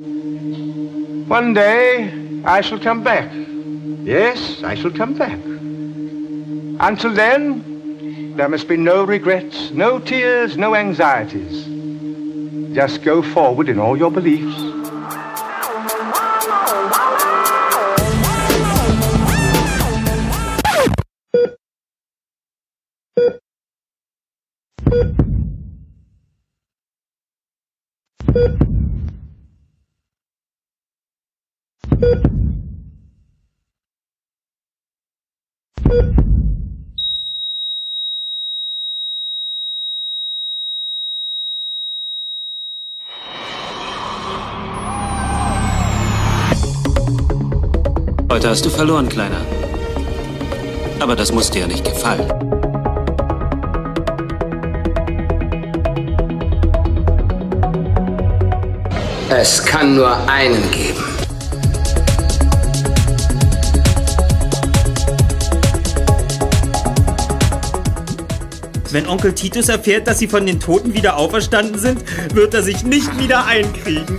One day I shall come back. Yes, I shall come back. Until then, there must be no regrets, no tears, no anxieties. Just go forward in all your beliefs. Heute hast du verloren, Kleiner. Aber das muss dir ja nicht gefallen. Es kann nur einen geben. Wenn Onkel Titus erfährt, dass sie von den Toten wieder auferstanden sind, wird er sich nicht wieder einkriegen.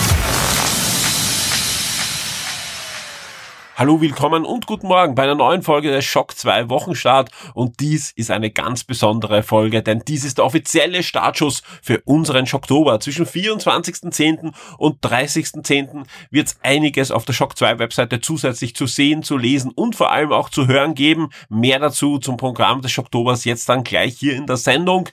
Hallo, willkommen und guten Morgen bei einer neuen Folge des Shock 2 Wochenstart und dies ist eine ganz besondere Folge, denn dies ist der offizielle Startschuss für unseren Schocktober. Zwischen 24.10. und 30.10. wird es einiges auf der Shock 2 Webseite zusätzlich zu sehen, zu lesen und vor allem auch zu hören geben. Mehr dazu zum Programm des Schocktobers jetzt dann gleich hier in der Sendung.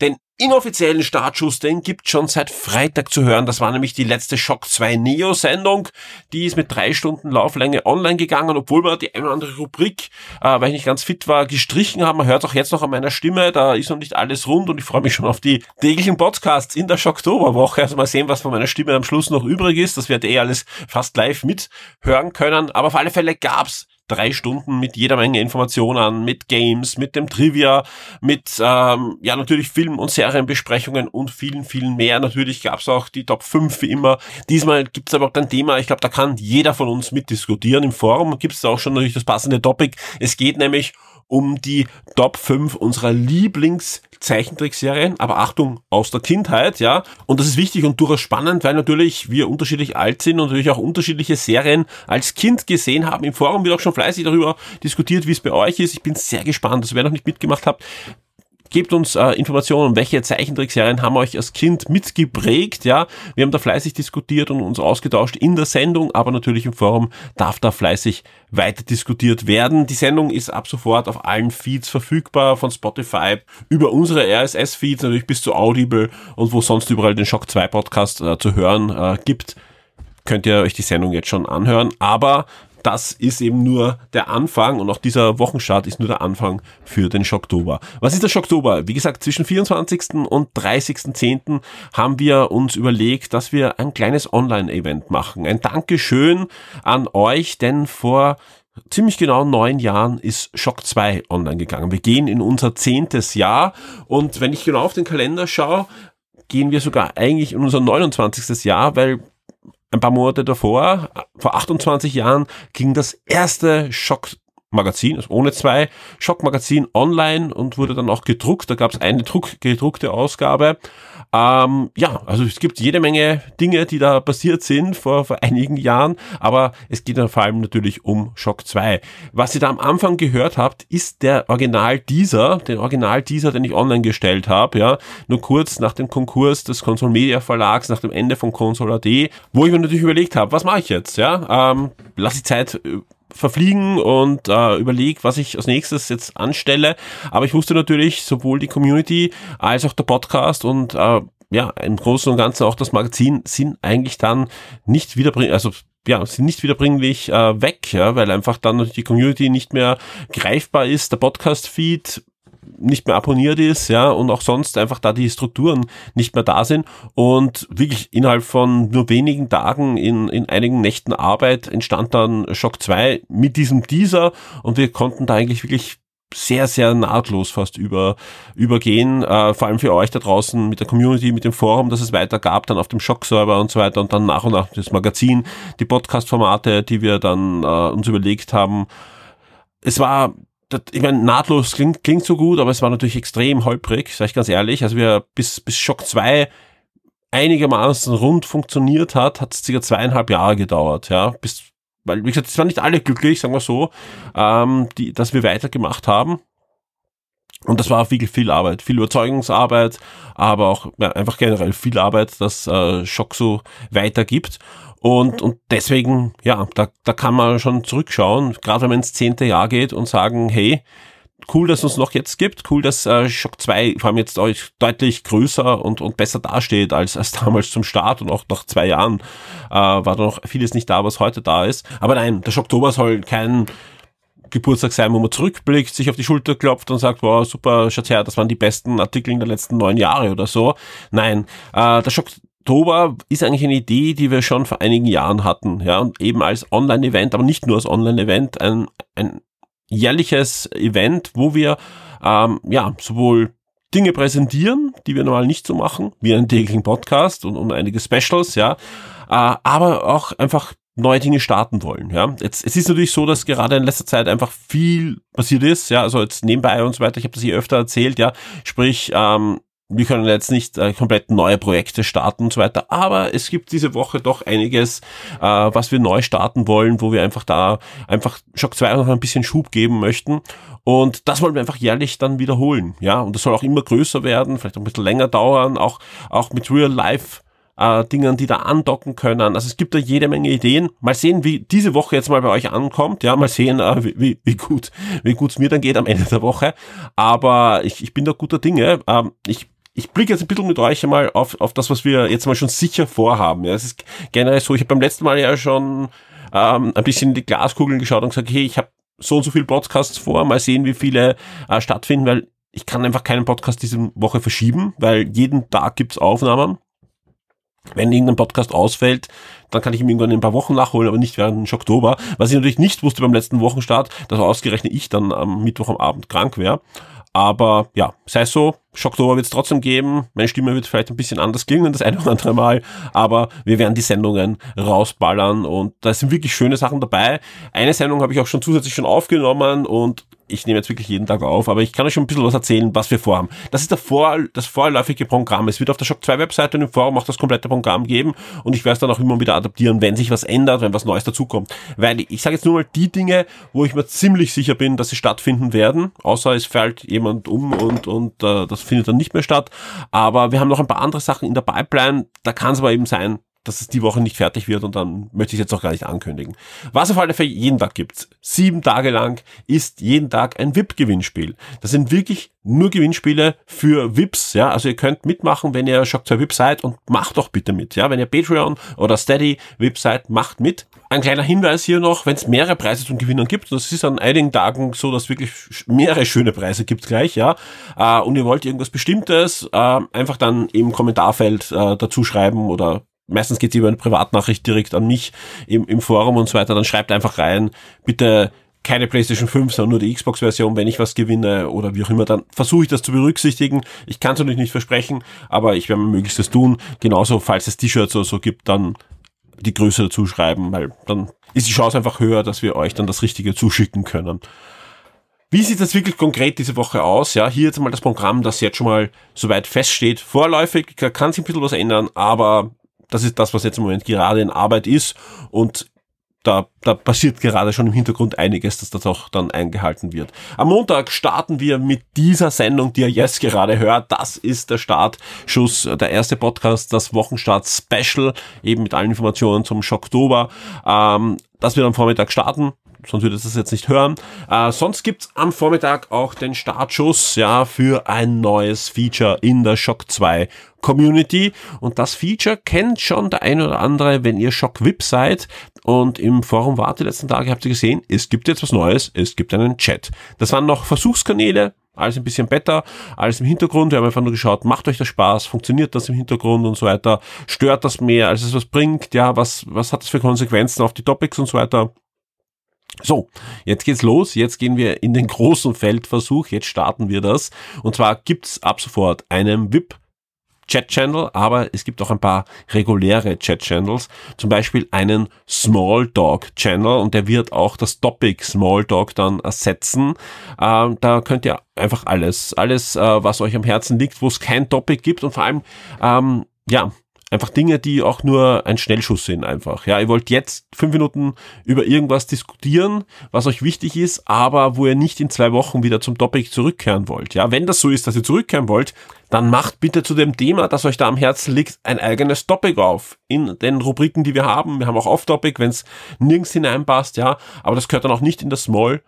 Den inoffiziellen Startschuss, den gibt schon seit Freitag zu hören. Das war nämlich die letzte Shock 2 Neo Sendung. Die ist mit drei Stunden Lauflänge online gegangen, obwohl wir die eine oder andere Rubrik, äh, weil ich nicht ganz fit war, gestrichen haben. Man hört auch jetzt noch an meiner Stimme. Da ist noch nicht alles rund und ich freue mich schon auf die täglichen Podcasts in der Schocktoberwoche. Also mal sehen, was von meiner Stimme am Schluss noch übrig ist. Das werdet ihr eh alles fast live mithören können. Aber auf alle Fälle gab's drei Stunden mit jeder Menge Informationen, mit Games, mit dem Trivia, mit ähm, ja natürlich Film- und Serienbesprechungen und vielen, vielen mehr. Natürlich gab's auch die Top 5 wie immer. Diesmal gibt's aber auch ein Thema, ich glaube, da kann jeder von uns mitdiskutieren. Im Forum gibt's auch schon natürlich das passende Topic. Es geht nämlich um die Top 5 unserer Lieblingszeichentrickserien, aber Achtung, aus der Kindheit, ja. Und das ist wichtig und durchaus spannend, weil natürlich wir unterschiedlich alt sind und natürlich auch unterschiedliche Serien als Kind gesehen haben. Im Forum wird auch schon fleißig darüber diskutiert, wie es bei euch ist. Ich bin sehr gespannt. Also wer noch nicht mitgemacht hat, Gebt uns äh, Informationen, welche Zeichentrickserien haben euch als Kind mitgeprägt, ja. Wir haben da fleißig diskutiert und uns ausgetauscht in der Sendung, aber natürlich im Forum darf da fleißig weiter diskutiert werden. Die Sendung ist ab sofort auf allen Feeds verfügbar, von Spotify über unsere RSS-Feeds, natürlich bis zu Audible und wo sonst überall den Shock 2 Podcast äh, zu hören äh, gibt könnt ihr euch die Sendung jetzt schon anhören. Aber das ist eben nur der Anfang und auch dieser Wochenstart ist nur der Anfang für den Schocktober. Was ist der Schocktober? Wie gesagt, zwischen 24. und 30.10. haben wir uns überlegt, dass wir ein kleines Online-Event machen. Ein Dankeschön an euch, denn vor ziemlich genau neun Jahren ist Shock 2 online gegangen. Wir gehen in unser zehntes Jahr und wenn ich genau auf den Kalender schaue, gehen wir sogar eigentlich in unser 29. Jahr, weil ein paar Monate davor, vor 28 Jahren, ging das erste Schock Magazin, also ohne zwei, Schockmagazin online und wurde dann auch gedruckt. Da gab es eine Druck, gedruckte Ausgabe. Ähm, ja, also es gibt jede Menge Dinge, die da passiert sind vor, vor einigen Jahren, aber es geht dann vor allem natürlich um Shock 2. Was ihr da am Anfang gehört habt, ist der Original dieser, den Original dieser, den ich online gestellt habe, ja, nur kurz nach dem Konkurs des Console Media Verlags, nach dem Ende von Console AD, wo ich mir natürlich überlegt habe, was mache ich jetzt, ja, ähm, lass die Zeit äh, verfliegen und äh, überlege, was ich als nächstes jetzt anstelle. Aber ich wusste natürlich, sowohl die Community als auch der Podcast und äh, ja, im Großen und Ganzen auch das Magazin sind eigentlich dann nicht wiederbringlich, also ja, sind nicht wiederbringlich äh, weg, ja, weil einfach dann die Community nicht mehr greifbar ist, der Podcast-Feed nicht mehr abonniert ist, ja, und auch sonst einfach da die Strukturen nicht mehr da sind und wirklich innerhalb von nur wenigen Tagen in, in einigen Nächten Arbeit entstand dann Shock 2 mit diesem Teaser und wir konnten da eigentlich wirklich sehr, sehr nahtlos fast über, übergehen, äh, vor allem für euch da draußen mit der Community, mit dem Forum, das es weiter gab, dann auf dem Shock-Server und so weiter und dann nach und nach das Magazin, die Podcast-Formate, die wir dann äh, uns überlegt haben. Es war ich meine, nahtlos klingt, klingt so gut, aber es war natürlich extrem holprig, sag ich ganz ehrlich. Also wir bis, bis Shock 2 einigermaßen rund funktioniert hat, hat es circa zweieinhalb Jahre gedauert, ja, bis, weil, wie gesagt, es waren nicht alle glücklich, sagen wir so, ähm, die, dass wir weitergemacht haben. Und das war viel, viel Arbeit, viel Überzeugungsarbeit, aber auch ja, einfach generell viel Arbeit, dass äh, Schock so weitergibt. Und, und deswegen, ja, da, da kann man schon zurückschauen, gerade wenn man ins zehnte Jahr geht und sagen, hey, cool, dass es uns noch jetzt gibt, cool, dass äh, Shock 2 vor allem jetzt deutlich größer und, und besser dasteht als, als damals zum Start und auch nach zwei Jahren äh, war noch vieles nicht da, was heute da ist. Aber nein, der Shocktober soll kein Geburtstag sein, wo man zurückblickt, sich auf die Schulter klopft und sagt, wow, super, schaut her, das waren die besten Artikel in der letzten neun Jahre oder so. Nein, äh, der Schock Oktober ist eigentlich eine Idee, die wir schon vor einigen Jahren hatten, ja, und eben als Online-Event, aber nicht nur als Online-Event, ein, ein jährliches Event, wo wir ähm, ja sowohl Dinge präsentieren, die wir normal nicht so machen, wie einen täglichen Podcast und, und einige Specials, ja, äh, aber auch einfach neue Dinge starten wollen, ja. Jetzt, es ist natürlich so, dass gerade in letzter Zeit einfach viel passiert ist, ja, also jetzt nebenbei und so weiter, ich habe das hier öfter erzählt, ja, sprich, ähm, wir können jetzt nicht äh, komplett neue Projekte starten und so weiter, aber es gibt diese Woche doch einiges, äh, was wir neu starten wollen, wo wir einfach da einfach Shock 2 noch ein bisschen Schub geben möchten. Und das wollen wir einfach jährlich dann wiederholen, ja. Und das soll auch immer größer werden, vielleicht auch ein bisschen länger dauern, auch, auch mit Real Life äh, Dingen, die da andocken können. Also es gibt da jede Menge Ideen. Mal sehen, wie diese Woche jetzt mal bei euch ankommt. Ja, mal sehen, äh, wie, wie gut wie gut's mir dann geht am Ende der Woche. Aber ich, ich bin da guter Dinge. Ähm, ich ich blicke jetzt ein bisschen mit euch einmal auf, auf das, was wir jetzt mal schon sicher vorhaben. Ja, es ist generell so, ich habe beim letzten Mal ja schon ähm, ein bisschen in die Glaskugeln geschaut und gesagt, hey, ich habe so und so viele Podcasts vor, mal sehen, wie viele äh, stattfinden, weil ich kann einfach keinen Podcast diese Woche verschieben, weil jeden Tag gibt's Aufnahmen. Wenn irgendein Podcast ausfällt, dann kann ich ihn irgendwann in ein paar Wochen nachholen, aber nicht während Oktober. Was ich natürlich nicht wusste beim letzten Wochenstart, dass ausgerechnet ich dann am Mittwoch am Abend krank wäre. Aber ja, sei so, Schocktober wird es trotzdem geben. Meine Stimme wird vielleicht ein bisschen anders klingen das eine oder andere Mal, aber wir werden die Sendungen rausballern und da sind wirklich schöne Sachen dabei. Eine Sendung habe ich auch schon zusätzlich schon aufgenommen und ich nehme jetzt wirklich jeden Tag auf, aber ich kann euch schon ein bisschen was erzählen, was wir vorhaben. Das ist der Vor das vorläufige Programm. Es wird auf der Shock 2 Webseite und im Forum auch das komplette Programm geben und ich werde es dann auch immer wieder adaptieren, wenn sich was ändert, wenn was Neues dazukommt. Weil ich sage jetzt nur mal die Dinge, wo ich mir ziemlich sicher bin, dass sie stattfinden werden, außer es fällt jemand um und, und äh, das findet dann nicht mehr statt. Aber wir haben noch ein paar andere Sachen in der Pipeline, da kann es aber eben sein, dass es die Woche nicht fertig wird und dann möchte ich jetzt auch gar nicht ankündigen. Was auf alle Fälle jeden Tag gibt's. Sieben Tage lang ist jeden Tag ein VIP-Gewinnspiel. Das sind wirklich nur Gewinnspiele für VIPs, ja. Also ihr könnt mitmachen, wenn ihr Shock 2 VIP seid und macht doch bitte mit, ja. Wenn ihr Patreon oder Steady VIP seid, macht mit. Ein kleiner Hinweis hier noch, wenn es mehrere Preise zum Gewinnen gibt, und das ist an einigen Tagen so, dass wirklich mehrere schöne Preise gibt gleich, ja, äh, und ihr wollt irgendwas Bestimmtes, äh, einfach dann im Kommentarfeld äh, dazu schreiben oder meistens geht es über eine Privatnachricht direkt an mich im, im Forum und so weiter, dann schreibt einfach rein, bitte keine PlayStation 5, sondern nur die Xbox-Version, wenn ich was gewinne oder wie auch immer, dann versuche ich das zu berücksichtigen. Ich kann es natürlich nicht versprechen, aber ich werde mein Möglichstes tun. Genauso, falls es T-Shirts oder so gibt, dann die Größe dazu schreiben, weil dann ist die Chance einfach höher, dass wir euch dann das Richtige zuschicken können. Wie sieht das wirklich konkret diese Woche aus? Ja, hier jetzt mal das Programm, das jetzt schon mal soweit feststeht. Vorläufig kann sich ein bisschen was ändern, aber das ist das, was jetzt im Moment gerade in Arbeit ist und da, da passiert gerade schon im Hintergrund einiges, dass das auch dann eingehalten wird. Am Montag starten wir mit dieser Sendung, die ihr jetzt gerade hört. Das ist der Startschuss, der erste Podcast, das Wochenstart Special, eben mit allen Informationen zum Schocktober. Ähm, das wird am Vormittag starten sonst würde es das jetzt nicht hören. Äh, sonst gibt's am Vormittag auch den Startschuss ja für ein neues Feature in der Shock 2 Community. Und das Feature kennt schon der ein oder andere, wenn ihr Shock VIP seid. Und im Forum wart die letzten Tage, habt ihr gesehen, es gibt jetzt was Neues, es gibt einen Chat. Das waren noch Versuchskanäle, alles ein bisschen besser, alles im Hintergrund. Wir haben einfach nur geschaut, macht euch das Spaß, funktioniert das im Hintergrund und so weiter, stört das mehr, als es was bringt, ja, was, was hat das für Konsequenzen auf die Topics und so weiter. So, jetzt geht's los. Jetzt gehen wir in den großen Feldversuch. Jetzt starten wir das. Und zwar gibt's ab sofort einen VIP Chat-Channel, aber es gibt auch ein paar reguläre Chat-Channels, zum Beispiel einen Smalltalk-Channel und der wird auch das Topic Smalltalk dann ersetzen. Ähm, da könnt ihr einfach alles, alles, äh, was euch am Herzen liegt, wo es kein Topic gibt und vor allem, ähm, ja, Einfach Dinge, die auch nur ein Schnellschuss sind einfach. Ja, ihr wollt jetzt fünf Minuten über irgendwas diskutieren, was euch wichtig ist, aber wo ihr nicht in zwei Wochen wieder zum Topic zurückkehren wollt. Ja, wenn das so ist, dass ihr zurückkehren wollt, dann macht bitte zu dem Thema, das euch da am Herzen liegt, ein eigenes Topic auf. In den Rubriken, die wir haben. Wir haben auch Off-Topic, wenn es nirgends hineinpasst, ja. Aber das gehört dann auch nicht in das Small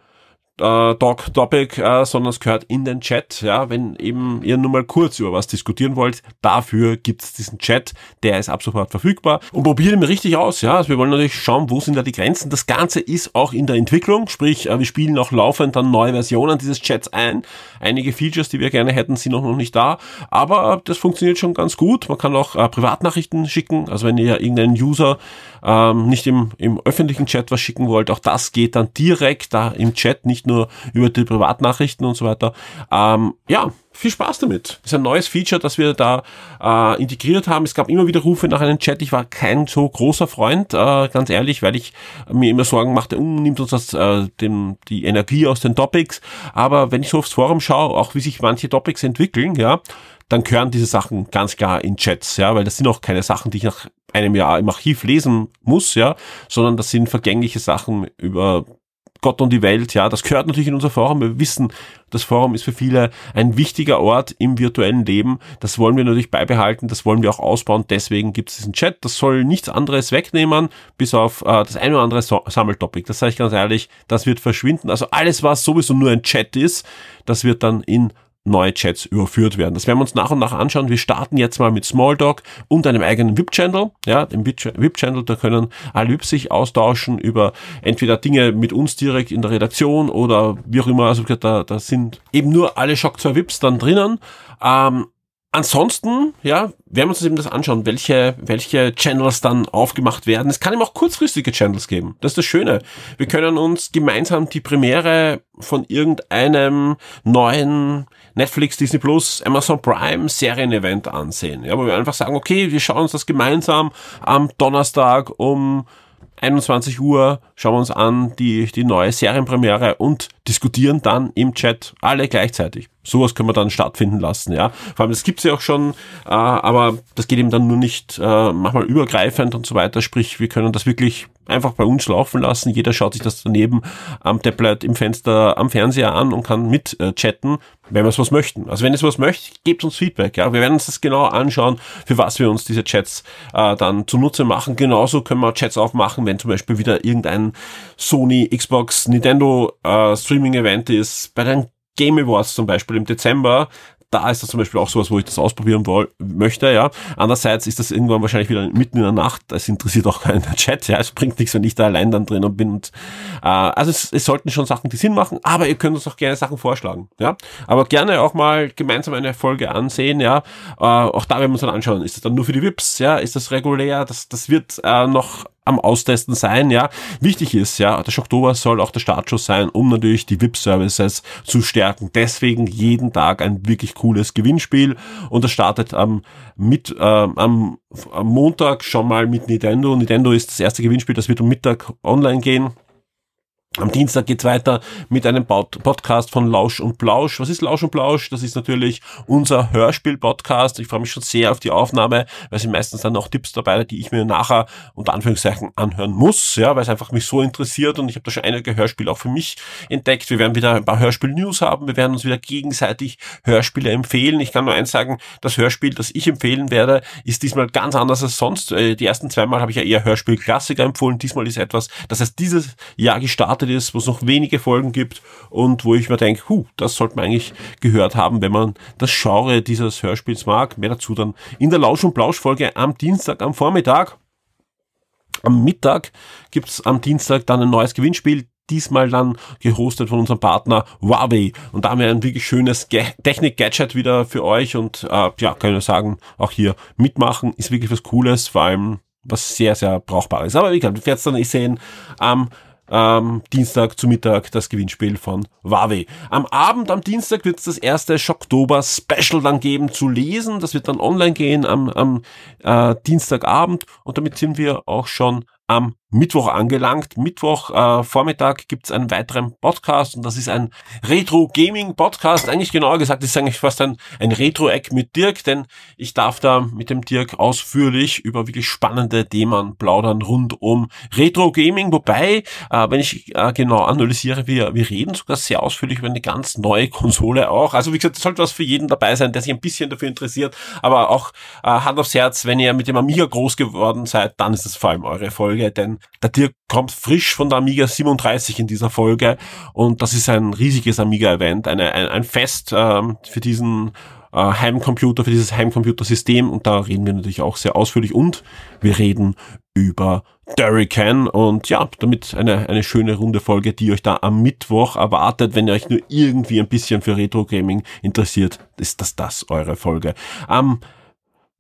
äh, Talk Topic, äh, sondern es gehört in den Chat. Ja, wenn eben ihr nur mal kurz über was diskutieren wollt, dafür gibt's diesen Chat, der ist ab sofort verfügbar. Und probiert ihn richtig aus. Ja, also wir wollen natürlich schauen, wo sind da die Grenzen. Das Ganze ist auch in der Entwicklung, sprich, äh, wir spielen auch laufend dann neue Versionen dieses Chats ein. Einige Features, die wir gerne hätten, sind auch noch nicht da, aber das funktioniert schon ganz gut. Man kann auch äh, Privatnachrichten schicken. Also wenn ihr irgendeinen User ähm, nicht im, im öffentlichen Chat was schicken wollt, auch das geht dann direkt da im Chat, nicht nur über die Privatnachrichten und so weiter. Ähm, ja, viel Spaß damit. Das ist ein neues Feature, das wir da äh, integriert haben. Es gab immer wieder Rufe nach einem Chat. Ich war kein so großer Freund, äh, ganz ehrlich, weil ich mir immer Sorgen machte, um, nimmt uns das äh, dem, die Energie aus den Topics. Aber wenn ich so aufs Forum schaue, auch wie sich manche Topics entwickeln, ja, dann gehören diese Sachen ganz klar in Chats, ja, weil das sind auch keine Sachen, die ich nach einem Jahr im Archiv lesen muss, ja, sondern das sind vergängliche Sachen über Gott und die Welt, ja, das gehört natürlich in unser Forum. Wir wissen, das Forum ist für viele ein wichtiger Ort im virtuellen Leben. Das wollen wir natürlich beibehalten, das wollen wir auch ausbauen. Deswegen gibt es diesen Chat. Das soll nichts anderes wegnehmen, bis auf äh, das eine oder andere so Sammeltopic. Das sage ich ganz ehrlich, das wird verschwinden. Also alles, was sowieso nur ein Chat ist, das wird dann in neue Chats überführt werden. Das werden wir uns nach und nach anschauen. Wir starten jetzt mal mit Smalltalk und einem eigenen VIP-Channel. Ja, dem VIP-Channel, da können alle VIPs sich austauschen über entweder Dinge mit uns direkt in der Redaktion oder wie auch immer. Also da, da sind eben nur alle Shock 2 VIPs dann drinnen. Ähm, Ansonsten, ja, werden wir uns eben das anschauen, welche, welche Channels dann aufgemacht werden. Es kann eben auch kurzfristige Channels geben. Das ist das Schöne. Wir können uns gemeinsam die Premiere von irgendeinem neuen Netflix, Disney Plus, Amazon Prime Serienevent ansehen. Ja, wo wir einfach sagen, okay, wir schauen uns das gemeinsam am Donnerstag um 21 Uhr schauen wir uns an die, die neue Serienpremiere und diskutieren dann im Chat alle gleichzeitig. Sowas können wir dann stattfinden lassen, ja. Vor allem, das gibt's ja auch schon, äh, aber das geht eben dann nur nicht äh, manchmal übergreifend und so weiter. Sprich, wir können das wirklich einfach bei uns laufen lassen. Jeder schaut sich das daneben am Tablet, im Fenster, am Fernseher an und kann mit äh, chatten, wenn wir es was möchten. Also wenn ihr es was möchtet, gebt uns Feedback. Ja, wir werden uns das genau anschauen, für was wir uns diese Chats äh, dann zunutze machen. Genauso können wir Chats aufmachen, wenn zum Beispiel wieder irgendein Sony, Xbox, Nintendo äh, Streaming-Event ist. Bei den Game Awards zum Beispiel im Dezember, da ist das zum Beispiel auch sowas, wo ich das ausprobieren woll, möchte, ja. Andererseits ist das irgendwann wahrscheinlich wieder mitten in der Nacht, das interessiert auch keinen Chat, ja. Es bringt nichts, wenn ich da allein dann drin bin. Und, äh, also es, es sollten schon Sachen, die Sinn machen, aber ihr könnt uns auch gerne Sachen vorschlagen, ja. Aber gerne auch mal gemeinsam eine Folge ansehen, ja. Äh, auch da werden wir uns dann anschauen, ist das dann nur für die VIPs, ja, ist das regulär, das, das wird äh, noch am Austesten sein, ja. Wichtig ist, ja, der Oktober soll auch der Startschuss sein, um natürlich die VIP-Services zu stärken. Deswegen jeden Tag ein wirklich cooles Gewinnspiel und das startet am, mit, äh, am, am Montag schon mal mit Nintendo. Nintendo ist das erste Gewinnspiel, das wird um Mittag online gehen. Am Dienstag geht's weiter mit einem Podcast von Lausch und Plausch. Was ist Lausch und Plausch? Das ist natürlich unser Hörspiel-Podcast. Ich freue mich schon sehr auf die Aufnahme, weil sind meistens dann auch Tipps dabei, die ich mir nachher unter Anführungszeichen anhören muss, ja, weil es einfach mich so interessiert und ich habe da schon einige Hörspiele auch für mich entdeckt. Wir werden wieder ein paar Hörspiel-News haben. Wir werden uns wieder gegenseitig Hörspiele empfehlen. Ich kann nur eins sagen, das Hörspiel, das ich empfehlen werde, ist diesmal ganz anders als sonst. Äh, die ersten zweimal habe ich ja eher Hörspiel-Klassiker empfohlen. Diesmal ist etwas, das heißt dieses Jahr gestartet gestartet ist, wo es noch wenige Folgen gibt und wo ich mir denke, huh, das sollte man eigentlich gehört haben, wenn man das Genre dieses Hörspiels mag. Mehr dazu dann in der Lausch- und Plausch-Folge am Dienstag am Vormittag. Am Mittag gibt's am Dienstag dann ein neues Gewinnspiel diesmal dann gehostet von unserem Partner Huawei. Und da haben wir ein wirklich schönes Technik-Gadget wieder für euch und äh, ja, kann ich nur sagen, auch hier mitmachen ist wirklich was Cooles, vor allem was sehr, sehr brauchbar ist. Aber wie gesagt, wir werden es dann eh sehen am ähm, Dienstag zu Mittag das Gewinnspiel von Huawei. Am Abend am Dienstag wird es das erste Schocktober Special dann geben zu lesen. Das wird dann online gehen am, am äh, Dienstagabend und damit sind wir auch schon am Mittwoch angelangt. Mittwoch äh, Vormittag gibt's einen weiteren Podcast und das ist ein Retro Gaming Podcast. Eigentlich genauer gesagt ist eigentlich fast ein, ein Retro-Eck mit Dirk, denn ich darf da mit dem Dirk ausführlich über wirklich spannende Themen plaudern rund um Retro Gaming. Wobei, äh, wenn ich äh, genau analysiere, wir, wir reden sogar sehr ausführlich über eine ganz neue Konsole auch. Also wie gesagt, es sollte was für jeden dabei sein, der sich ein bisschen dafür interessiert. Aber auch äh, Hand aufs Herz, wenn ihr mit dem Amiga groß geworden seid, dann ist das vor allem eure Folge, denn der Dirk kommt frisch von der Amiga 37 in dieser Folge und das ist ein riesiges Amiga-Event, ein, ein Fest ähm, für diesen äh, Heimcomputer, für dieses Heimcomputersystem und da reden wir natürlich auch sehr ausführlich und wir reden über Durrican und ja, damit eine, eine schöne runde Folge, die euch da am Mittwoch erwartet, wenn ihr euch nur irgendwie ein bisschen für Retro Gaming interessiert, ist das das eure Folge. Am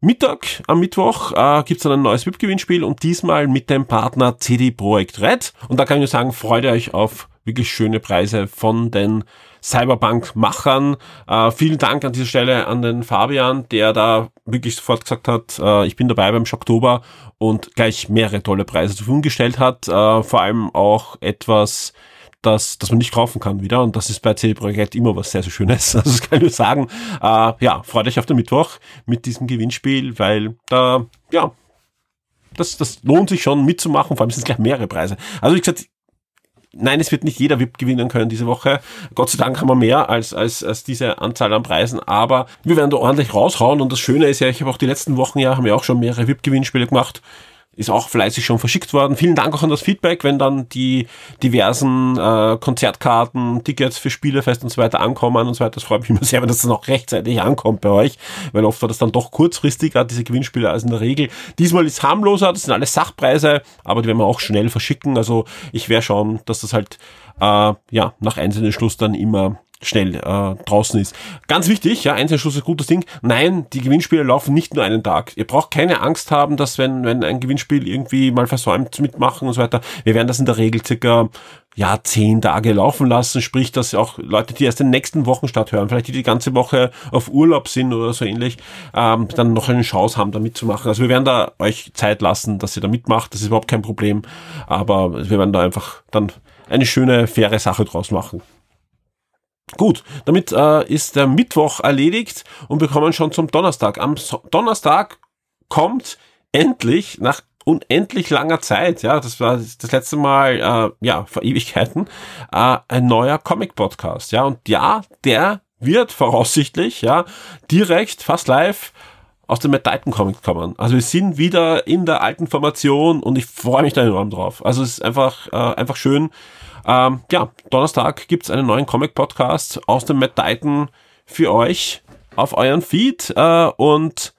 Mittag am Mittwoch äh, gibt es dann ein neues VIP-Gewinnspiel und diesmal mit dem Partner CD Projekt Red. Und da kann ich nur sagen, freut euch auf wirklich schöne Preise von den Cyberpunk-Machern. Äh, vielen Dank an dieser Stelle an den Fabian, der da wirklich sofort gesagt hat, äh, ich bin dabei beim Schocktober und gleich mehrere tolle Preise zur Verfügung gestellt hat. Äh, vor allem auch etwas das, das man nicht kaufen kann wieder. Und das ist bei CD Projekt immer was sehr, sehr Schönes. Also das kann ich nur sagen. Äh, ja, freut euch auf den Mittwoch mit diesem Gewinnspiel, weil da, ja, das, das lohnt sich schon mitzumachen. Vor allem sind es gleich mehrere Preise. Also wie gesagt, Nein, es wird nicht jeder VIP gewinnen können diese Woche. Gott sei Dank haben wir mehr als, als, als diese Anzahl an Preisen, aber wir werden da ordentlich raushauen und das Schöne ist ja, ich habe auch die letzten Wochen ja, haben wir auch schon mehrere VIP-Gewinnspiele gemacht ist auch fleißig schon verschickt worden. Vielen Dank auch an das Feedback, wenn dann die diversen äh, Konzertkarten, Tickets für Spielefest und so weiter ankommen und so weiter. Das freut mich immer sehr, wenn das dann auch rechtzeitig ankommt bei euch, weil oft war das dann doch kurzfristiger, diese Gewinnspiele, als in der Regel. Diesmal ist harmloser, das sind alles Sachpreise, aber die werden wir auch schnell verschicken. Also ich werde schauen, dass das halt äh, ja nach einzelnen Schluss dann immer schnell äh, draußen ist. Ganz wichtig, ja, Einzelschluss ist ein gutes Ding. Nein, die Gewinnspiele laufen nicht nur einen Tag. Ihr braucht keine Angst haben, dass wenn, wenn ein Gewinnspiel irgendwie mal versäumt mitmachen und so weiter, wir werden das in der Regel circa ja, zehn Tage laufen lassen, sprich, dass auch Leute, die erst den nächsten Wochenstart hören, vielleicht die die ganze Woche auf Urlaub sind oder so ähnlich, ähm, dann noch eine Chance haben, da mitzumachen. Also wir werden da euch Zeit lassen, dass ihr da mitmacht, das ist überhaupt kein Problem, aber wir werden da einfach dann eine schöne, faire Sache draus machen. Gut, damit äh, ist der Mittwoch erledigt und wir kommen schon zum Donnerstag. Am so Donnerstag kommt endlich nach unendlich langer Zeit, ja, das war das letzte Mal, äh, ja, vor Ewigkeiten, äh, ein neuer Comic-Podcast, ja, und ja, der wird voraussichtlich, ja, direkt, fast live aus dem Matt Titan Comic kommen. Also wir sind wieder in der alten Formation und ich freue mich da enorm drauf. Also es ist einfach, äh, einfach schön, ähm, ja, Donnerstag gibt's einen neuen Comic-Podcast aus dem Matt Titan für euch auf euren Feed äh, und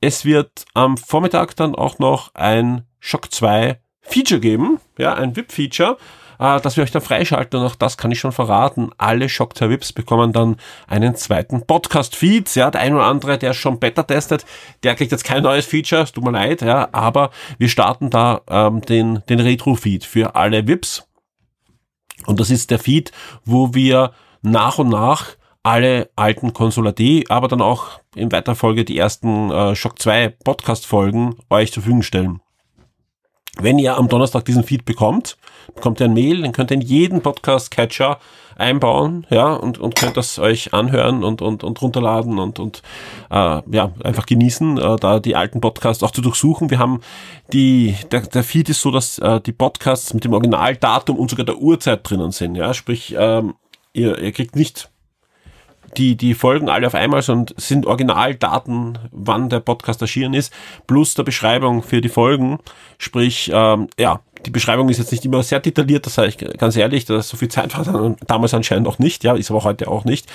es wird am Vormittag dann auch noch ein Shock 2 Feature geben, ja, ein VIP-Feature, äh, das wir euch dann freischalten und auch das kann ich schon verraten. Alle Shock 2 VIPs bekommen dann einen zweiten Podcast-Feed. Ja, der ein oder andere, der schon Beta testet, der kriegt jetzt kein neues Feature, tut mir leid, ja, aber wir starten da ähm, den, den Retro-Feed für alle VIPs und das ist der Feed, wo wir nach und nach alle alten Console AD, aber dann auch in weiterer Folge die ersten äh, Shock 2 Podcast-Folgen euch zur Verfügung stellen. Wenn ihr am Donnerstag diesen Feed bekommt, bekommt ihr ein Mail, dann könnt ihr in jeden Podcast-Catcher einbauen, ja, und, und könnt das euch anhören und, und, und runterladen und, und äh, ja, einfach genießen, äh, da die alten Podcasts auch zu durchsuchen. Wir haben die, der, der Feed ist so, dass äh, die Podcasts mit dem Originaldatum und sogar der Uhrzeit drinnen sind, ja, sprich, ähm, ihr, ihr kriegt nicht die, die folgen alle auf einmal, sondern sind Originaldaten, wann der Podcast erschienen ist, plus der Beschreibung für die Folgen. Sprich, ähm, ja, die Beschreibung ist jetzt nicht immer sehr detailliert, das sage ich ganz ehrlich, dass so viel Zeit war damals anscheinend auch nicht, ja, ist aber heute auch nicht.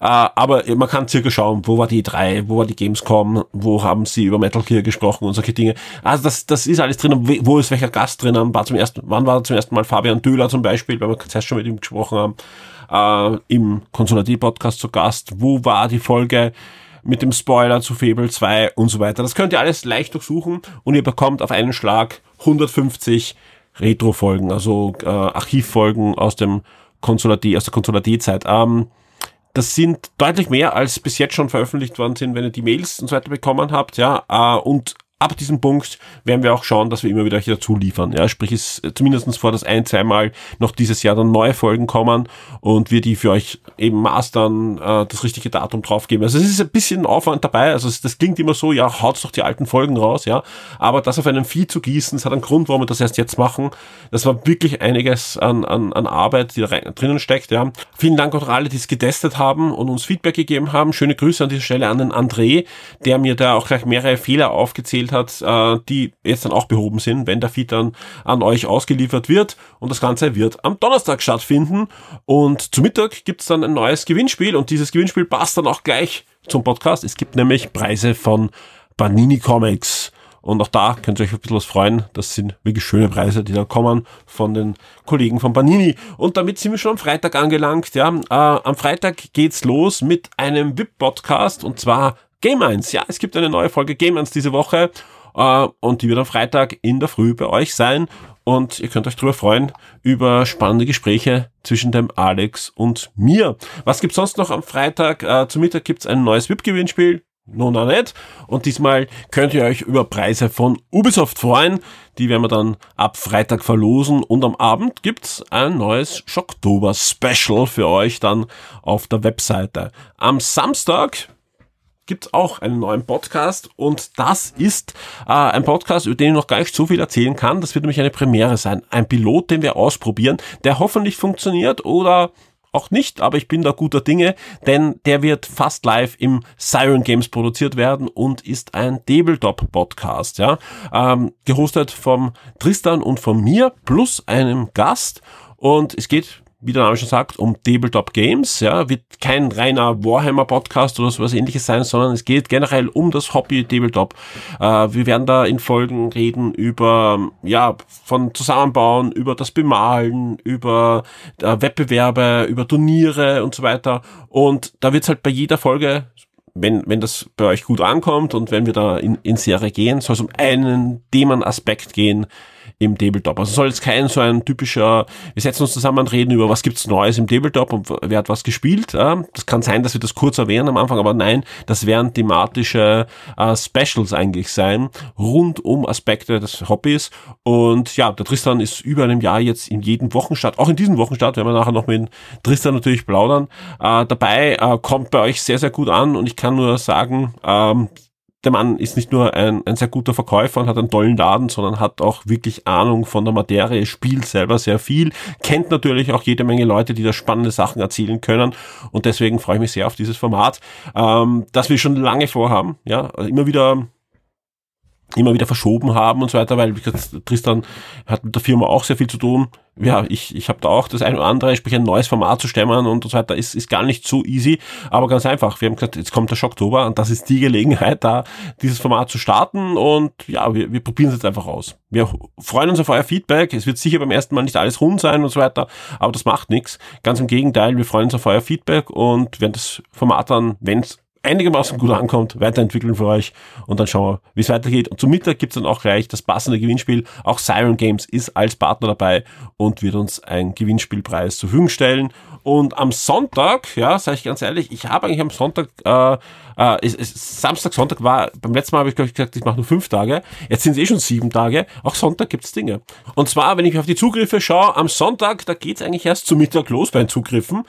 Äh, aber man kann circa schauen, wo war die E3, wo war die Gamescom, wo haben sie über Metal Gear gesprochen und solche Dinge. Also das, das ist alles drin, wo ist welcher Gast drin, war zum ersten, wann war zum ersten Mal Fabian Döhler zum Beispiel, weil wir zuerst schon mit ihm gesprochen haben, äh, im Konsulativ-Podcast zu Gast, wo war die Folge, mit dem Spoiler zu Fable 2 und so weiter. Das könnt ihr alles leicht durchsuchen und ihr bekommt auf einen Schlag 150 Retro-Folgen, also äh, Archivfolgen aus dem Konsulat aus der Konsulat-Zeit. Ähm, das sind deutlich mehr, als bis jetzt schon veröffentlicht worden sind, wenn ihr die Mails und so weiter bekommen habt, ja, äh, und ab diesem Punkt werden wir auch schauen, dass wir immer wieder dazu liefern. Ja, sprich, es zumindestens vor, dass ein, zweimal noch dieses Jahr dann neue Folgen kommen und wir die für euch eben mastern, äh, das richtige Datum draufgeben. Also es ist ein bisschen Aufwand dabei. Also das klingt immer so, ja, haut doch die alten Folgen raus, ja. Aber das auf einem Feed zu gießen, das hat einen Grund, warum wir das erst jetzt machen. Das war wirklich einiges an, an, an Arbeit, die da rein, drinnen steckt, ja. Vielen Dank auch an alle, die es getestet haben und uns Feedback gegeben haben. Schöne Grüße an dieser Stelle an den André, der mir da auch gleich mehrere Fehler aufgezählt gespielt hat, äh, die jetzt dann auch behoben sind, wenn der Feed dann an euch ausgeliefert wird. Und das Ganze wird am Donnerstag stattfinden. Und zu Mittag gibt's dann ein neues Gewinnspiel und dieses Gewinnspiel passt dann auch gleich zum Podcast. Es gibt nämlich Preise von Panini Comics. Und auch da könnt ihr euch ein bisschen was freuen. Das sind wirklich schöne Preise, die da kommen von den Kollegen von Panini. Und damit sind wir schon am Freitag angelangt. Ja, äh, am Freitag geht's los mit einem VIP-Podcast und zwar Game 1. Ja, es gibt eine neue Folge Game 1 diese Woche äh, und die wird am Freitag in der Früh bei euch sein und ihr könnt euch darüber freuen über spannende Gespräche zwischen dem Alex und mir. Was gibt's sonst noch am Freitag? Äh, zum Mittag gibt's ein neues VIP-Gewinnspiel. Nun auch nicht. Und diesmal könnt ihr euch über Preise von Ubisoft freuen. Die werden wir dann ab Freitag verlosen. Und am Abend gibt's ein neues Schocktober Special für euch dann auf der Webseite. Am Samstag gibt es auch einen neuen Podcast und das ist äh, ein Podcast, über den ich noch gar nicht so viel erzählen kann. Das wird nämlich eine Premiere sein. Ein Pilot, den wir ausprobieren, der hoffentlich funktioniert oder auch nicht, aber ich bin da guter Dinge, denn der wird fast live im Siren Games produziert werden und ist ein Tabletop Podcast, ja, ähm, gehostet vom Tristan und von mir plus einem Gast und es geht wie der Name schon sagt, um Tabletop Games. Ja, wird kein reiner Warhammer Podcast oder sowas ähnliches sein, sondern es geht generell um das Hobby Tabletop. Äh, wir werden da in Folgen reden über, ja, von Zusammenbauen, über das Bemalen, über äh, Wettbewerbe, über Turniere und so weiter. Und da wird's halt bei jeder Folge wenn, wenn das bei euch gut ankommt und wenn wir da in, in Serie gehen, soll es um einen Themenaspekt gehen, im Tabletop. Also soll jetzt kein so ein typischer, wir setzen uns zusammen und reden über, was gibt's Neues im Tabletop und wer hat was gespielt. Das kann sein, dass wir das kurz erwähnen am Anfang, aber nein, das werden thematische äh, Specials eigentlich sein, rund um Aspekte des Hobbys. Und ja, der Tristan ist über einem Jahr jetzt in jedem Wochenstart, auch in diesem Wochenstart, werden wir nachher noch mit Tristan natürlich plaudern, äh, dabei, äh, kommt bei euch sehr, sehr gut an und ich kann nur sagen, ähm, der Mann ist nicht nur ein, ein sehr guter Verkäufer und hat einen tollen Laden, sondern hat auch wirklich Ahnung von der Materie, spielt selber sehr viel, kennt natürlich auch jede Menge Leute, die da spannende Sachen erzählen können. Und deswegen freue ich mich sehr auf dieses Format, ähm, das wir schon lange vorhaben, ja, immer wieder immer wieder verschoben haben und so weiter, weil wie gesagt, Tristan hat mit der Firma auch sehr viel zu tun. Ja, ich, ich habe da auch das eine oder andere, sprich ein neues Format zu stemmen und so weiter, ist, ist gar nicht so easy, aber ganz einfach. Wir haben gesagt, jetzt kommt der Schocktober und das ist die Gelegenheit, da dieses Format zu starten und ja, wir, wir probieren es jetzt einfach aus. Wir freuen uns auf euer Feedback. Es wird sicher beim ersten Mal nicht alles rund sein und so weiter, aber das macht nichts. Ganz im Gegenteil, wir freuen uns auf euer Feedback und werden das Format dann, wenn es einigermaßen gut ankommt, weiterentwickeln für euch und dann schauen wir, wie es weitergeht. Und zum Mittag gibt's dann auch gleich das passende Gewinnspiel. Auch Siren Games ist als Partner dabei und wird uns ein Gewinnspielpreis zur Verfügung stellen. Und am Sonntag, ja, sage ich ganz ehrlich, ich habe eigentlich am Sonntag, äh, äh, es, es, Samstag, Sonntag war, beim letzten Mal habe ich glaube ich gesagt, ich mache nur fünf Tage. Jetzt sind es eh schon sieben Tage. Auch Sonntag gibt's Dinge. Und zwar, wenn ich auf die Zugriffe schaue, am Sonntag, da geht's eigentlich erst zu Mittag los bei den Zugriffen.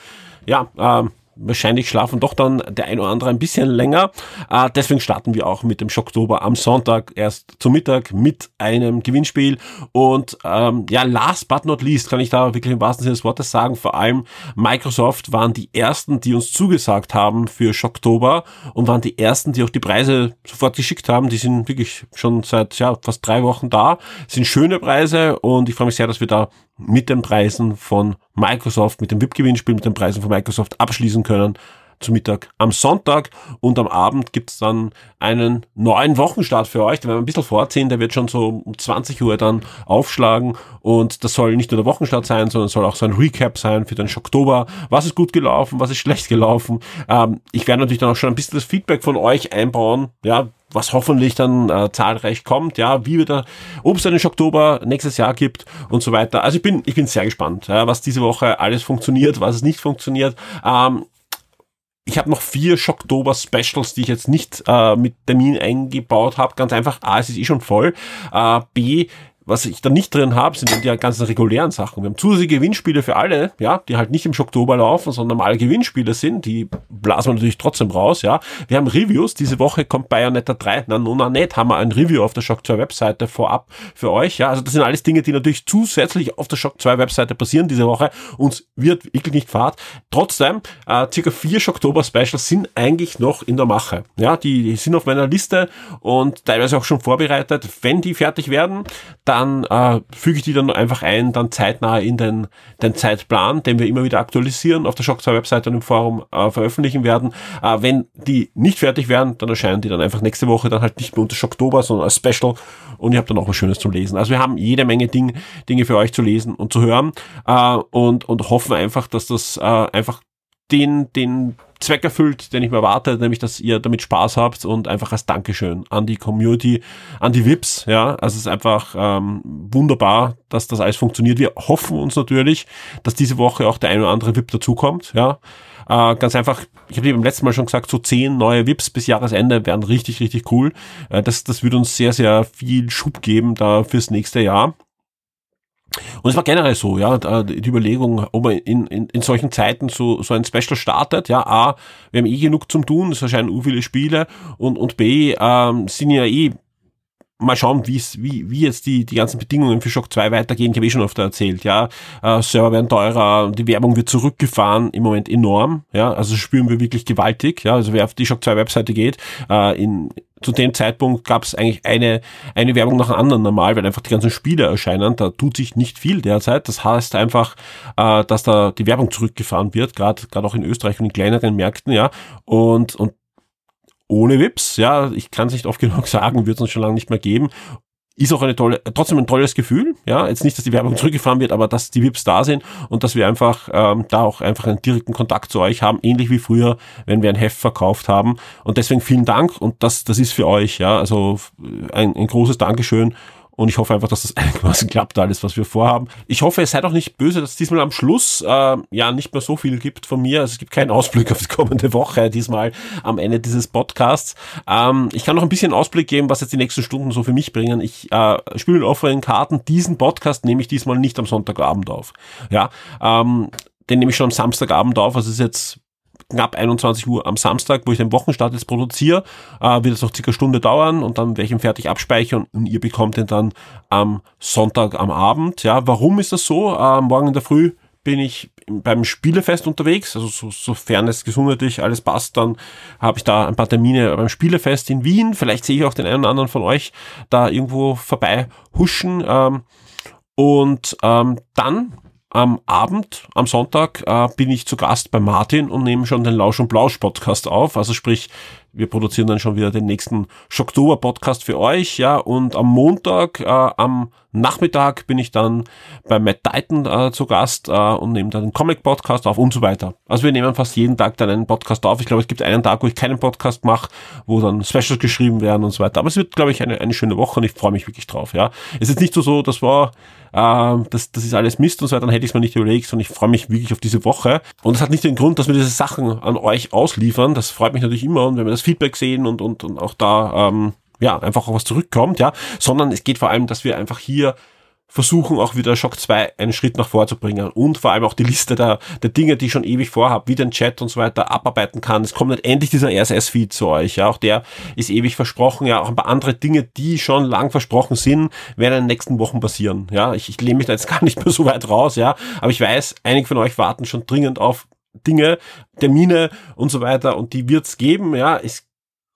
Ja, ähm, wahrscheinlich schlafen doch dann der ein oder andere ein bisschen länger. Äh, deswegen starten wir auch mit dem Schocktober am Sonntag erst zum Mittag mit einem Gewinnspiel. Und ähm, ja, last but not least kann ich da wirklich im wahrsten Sinne des Wortes sagen, vor allem Microsoft waren die ersten, die uns zugesagt haben für Schocktober und waren die ersten, die auch die Preise sofort geschickt haben. Die sind wirklich schon seit ja, fast drei Wochen da. sind schöne Preise und ich freue mich sehr, dass wir da mit den Preisen von Microsoft, mit dem VIP-Gewinnspiel, mit den Preisen von Microsoft abschließen können zu Mittag am Sonntag und am Abend gibt's dann einen neuen Wochenstart für euch. Den werden wir ein bisschen vorziehen, der wird schon so um 20 Uhr dann aufschlagen und das soll nicht nur der Wochenstart sein, sondern soll auch so ein Recap sein für den Oktober. Was ist gut gelaufen, was ist schlecht gelaufen. Ähm, ich werde natürlich dann auch schon ein bisschen das Feedback von euch einbauen, ja, was hoffentlich dann äh, zahlreich kommt, ja, wie wieder, ob es einen Oktober nächstes Jahr gibt und so weiter. Also ich bin, ich bin sehr gespannt, ja, was diese Woche alles funktioniert, was es nicht funktioniert. Ähm, ich habe noch vier Schocktober Specials, die ich jetzt nicht äh, mit Termin eingebaut habe. Ganz einfach, A, es ist eh schon voll. Äh, B, was ich da nicht drin habe, sind die ganzen regulären Sachen. Wir haben zusätzliche Gewinnspiele für alle, ja, die halt nicht im Oktober laufen, sondern normale Gewinnspiele sind. Die blasen wir natürlich trotzdem raus, ja. Wir haben Reviews. Diese Woche kommt Bayonetta 3. Na, nona nicht, haben wir ein Review auf der Shock 2 Webseite vorab für euch, ja. Also das sind alles Dinge, die natürlich zusätzlich auf der Shock 2 Webseite passieren diese Woche. Uns wird wirklich nicht fad. Trotzdem, äh, circa vier Oktober Specials sind eigentlich noch in der Mache. Ja, die, die sind auf meiner Liste und teilweise auch schon vorbereitet. Wenn die fertig werden, dann äh, füge ich die dann einfach ein, dann zeitnah in den, den Zeitplan, den wir immer wieder aktualisieren, auf der Shock 2 Webseite und im Forum äh, veröffentlichen werden. Äh, wenn die nicht fertig werden, dann erscheinen die dann einfach nächste Woche dann halt nicht mehr unter Schocktober, sondern als Special und ihr habt dann auch was Schönes zum Lesen. Also wir haben jede Menge Ding, Dinge für euch zu lesen und zu hören äh, und, und hoffen einfach, dass das äh, einfach den, den Zweck erfüllt, den ich mir erwarte, nämlich, dass ihr damit Spaß habt und einfach als Dankeschön an die Community, an die VIPs, ja, also es ist einfach ähm, wunderbar, dass das alles funktioniert. Wir hoffen uns natürlich, dass diese Woche auch der ein oder andere VIP dazukommt, ja, äh, ganz einfach, ich habe beim letzten Mal schon gesagt, so zehn neue VIPs bis Jahresende wären richtig, richtig cool. Äh, das, das würde uns sehr, sehr viel Schub geben da fürs nächste Jahr. Und es war generell so, ja, die Überlegung, ob man in, in, in solchen Zeiten so, so ein Special startet, ja, A, wir haben eh genug zum tun, es erscheinen u viele Spiele und, und B, ähm, sind ja eh mal schauen, wie wie, jetzt die, die ganzen Bedingungen für Shock 2 weitergehen. Ich habe eh schon oft erzählt, ja. Äh, Server werden teurer, die Werbung wird zurückgefahren, im Moment enorm, ja. Also spüren wir wirklich gewaltig, ja. Also wer auf die Shock 2 Webseite geht, äh, in, zu dem Zeitpunkt gab es eigentlich eine, eine Werbung nach der anderen normal, weil einfach die ganzen Spiele erscheinen. Da tut sich nicht viel derzeit. Das heißt einfach, äh, dass da die Werbung zurückgefahren wird, gerade gerade auch in Österreich und in kleineren Märkten, ja. Und, und ohne Wips, ja, ich kann es nicht oft genug sagen, wird es uns schon lange nicht mehr geben. Ist auch eine tolle, trotzdem ein tolles Gefühl, ja, jetzt nicht, dass die Werbung zurückgefahren wird, aber dass die Wips da sind und dass wir einfach ähm, da auch einfach einen direkten Kontakt zu euch haben, ähnlich wie früher, wenn wir ein Heft verkauft haben. Und deswegen vielen Dank und das, das ist für euch, ja, also ein, ein großes Dankeschön und ich hoffe einfach, dass das einigermaßen klappt, alles, was wir vorhaben. Ich hoffe, es seid auch nicht böse, dass es diesmal am Schluss äh, ja nicht mehr so viel gibt von mir. Also es gibt keinen Ausblick auf die kommende Woche, diesmal am Ende dieses Podcasts. Ähm, ich kann noch ein bisschen Ausblick geben, was jetzt die nächsten Stunden so für mich bringen. Ich äh, spiele mit offenen Karten. Diesen Podcast nehme ich diesmal nicht am Sonntagabend auf. Ja, ähm, den nehme ich schon am Samstagabend auf. Also es ist jetzt knapp 21 Uhr am Samstag, wo ich den Wochenstart jetzt produziere, äh, wird es noch circa Stunde dauern und dann werde ich ihn fertig abspeichern und ihr bekommt ihn dann am Sonntag am Abend. Ja, warum ist das so? Äh, morgen in der Früh bin ich beim Spielefest unterwegs, also so, sofern es gesundheitlich alles passt, dann habe ich da ein paar Termine beim Spielefest in Wien. Vielleicht sehe ich auch den einen oder anderen von euch da irgendwo vorbei huschen. Ähm, und ähm, dann am Abend, am Sonntag, äh, bin ich zu Gast bei Martin und nehme schon den Lausch und Blausch Podcast auf. Also sprich, wir produzieren dann schon wieder den nächsten Schocktober Podcast für euch, ja. Und am Montag, äh, am Nachmittag bin ich dann bei Matt Titan äh, zu Gast äh, und nehme dann den Comic Podcast auf und so weiter. Also wir nehmen fast jeden Tag dann einen Podcast auf. Ich glaube, es gibt einen Tag, wo ich keinen Podcast mache, wo dann Specials geschrieben werden und so weiter. Aber es wird, glaube ich, eine, eine schöne Woche und ich freue mich wirklich drauf, ja. Es ist nicht so so, das war äh, das, das ist alles Mist und so weiter, dann hätte ich es mir nicht überlegt, sondern ich freue mich wirklich auf diese Woche. Und es hat nicht den Grund, dass wir diese Sachen an euch ausliefern. Das freut mich natürlich immer und wenn wir das Feedback sehen und, und, und auch da ähm, ja einfach auch was zurückkommt, ja, sondern es geht vor allem, dass wir einfach hier versuchen auch wieder Shock 2 einen Schritt nach vor zu bringen und vor allem auch die Liste der, der Dinge, die ich schon ewig vorhabe, wie den Chat und so weiter abarbeiten kann. Es kommt nicht endlich dieser RSS-Feed zu euch, ja, auch der ist ewig versprochen, ja, auch ein paar andere Dinge, die schon lang versprochen sind, werden in den nächsten Wochen passieren, ja. Ich, ich lehne mich da jetzt gar nicht mehr so weit raus, ja, aber ich weiß, einige von euch warten schon dringend auf Dinge, Termine und so weiter und die wird's geben, ja. Es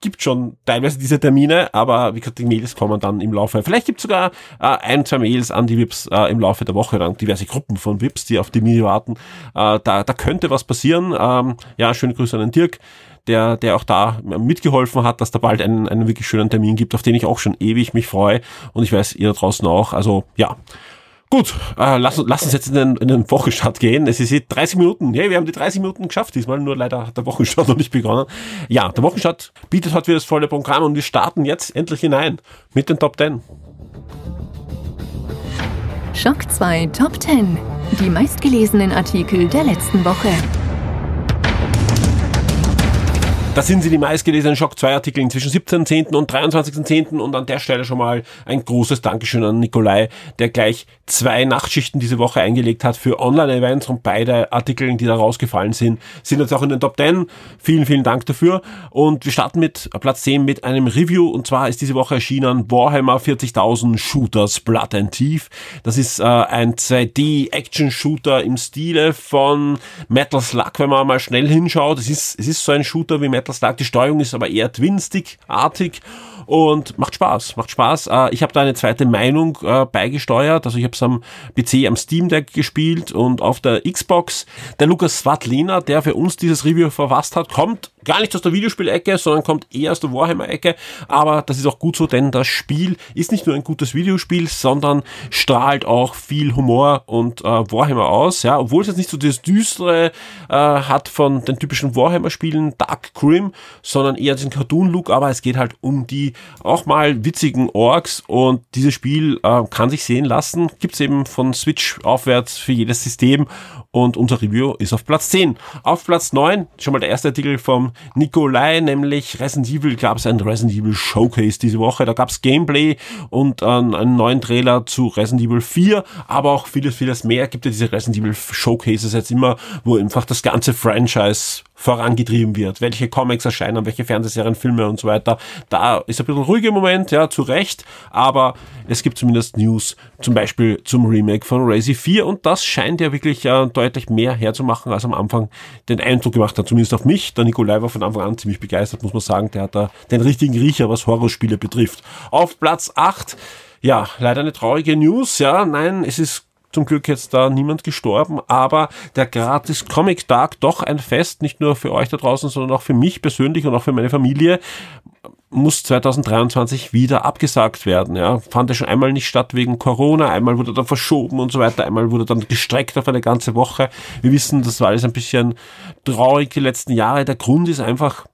gibt schon teilweise diese Termine, aber wie gesagt, die Mails kommen dann im Laufe. Vielleicht gibt es sogar äh, ein, zwei Mails an die VIPs äh, im Laufe der Woche, dann diverse Gruppen von VIPs, die auf die Mini warten. Äh, da, da könnte was passieren. Ähm, ja, schöne Grüße an den Dirk, der, der auch da mitgeholfen hat, dass da bald einen, einen wirklich schönen Termin gibt, auf den ich auch schon ewig mich freue. Und ich weiß, ihr da draußen auch. Also ja, Gut, äh, lass, lass uns jetzt in den, in den Wochenstart gehen. Es ist jetzt 30 Minuten. Hey, wir haben die 30 Minuten geschafft diesmal, nur leider hat der Wochenstart noch nicht begonnen. Ja, der Wochenstart bietet heute wieder das volle Programm und wir starten jetzt endlich hinein mit den Top 10. Schock 2 Top 10. Die meistgelesenen Artikel der letzten Woche. Das sind sie, die meistgelesenen Shock 2 Artikel zwischen 17.10. und 23.10. Und an der Stelle schon mal ein großes Dankeschön an Nikolai, der gleich zwei Nachtschichten diese Woche eingelegt hat für Online-Events und beide Artikel, die da rausgefallen sind, sind jetzt auch in den Top 10. Vielen, vielen Dank dafür. Und wir starten mit Platz 10 mit einem Review. Und zwar ist diese Woche erschienen Warhammer 40.000 Shooters Blood and Thief. Das ist äh, ein 2D-Action-Shooter im Stile von Metal Slug, wenn man mal schnell hinschaut. Es ist, es ist so ein Shooter wie Metal Battlestar. Die Steuerung ist aber eher Twin-Stick-artig und macht Spaß, macht Spaß. Äh, ich habe da eine zweite Meinung äh, beigesteuert, also ich habe es am PC, am Steam Deck gespielt und auf der Xbox. Der Lukas Svatlina, der für uns dieses Review verfasst hat, kommt gar nicht aus der Videospielecke, sondern kommt eher aus der Warhammer-Ecke. Aber das ist auch gut so, denn das Spiel ist nicht nur ein gutes Videospiel, sondern strahlt auch viel Humor und äh, Warhammer aus. Ja, obwohl es jetzt nicht so das Düstere äh, hat von den typischen Warhammer-Spielen, Dark Grim, sondern eher diesen Cartoon-Look. Aber es geht halt um die auch mal witzigen Orks und dieses Spiel äh, kann sich sehen lassen. Gibt's eben von Switch aufwärts für jedes System und unser Review ist auf Platz 10. Auf Platz 9, schon mal der erste Artikel vom Nikolai, nämlich Resident Evil, gab es ein Resident Evil Showcase diese Woche. Da gab es Gameplay und äh, einen neuen Trailer zu Resident Evil 4, aber auch vieles, vieles mehr. Gibt ja diese Resident Evil Showcases jetzt immer, wo einfach das ganze Franchise vorangetrieben wird, welche Comics erscheinen, welche Fernsehserien, Filme und so weiter. Da ist ein bisschen ruhiger Moment, ja, zu Recht, aber es gibt zumindest News, zum Beispiel zum Remake von Razy 4 und das scheint ja wirklich äh, deutlich mehr herzumachen, als am Anfang den Eindruck gemacht hat, zumindest auf mich. Der Nikolai war von Anfang an ziemlich begeistert, muss man sagen. Der hat da den richtigen Riecher, was Horrorspiele betrifft. Auf Platz 8 ja, leider eine traurige News, ja. Nein, es ist zum Glück jetzt da niemand gestorben, aber der gratis Comic Tag doch ein Fest, nicht nur für euch da draußen, sondern auch für mich persönlich und auch für meine Familie muss 2023 wieder abgesagt werden. Ja. Fand ja schon einmal nicht statt wegen Corona, einmal wurde dann verschoben und so weiter, einmal wurde dann gestreckt auf eine ganze Woche. Wir wissen, das war alles ein bisschen traurig die letzten Jahre. Der Grund ist einfach,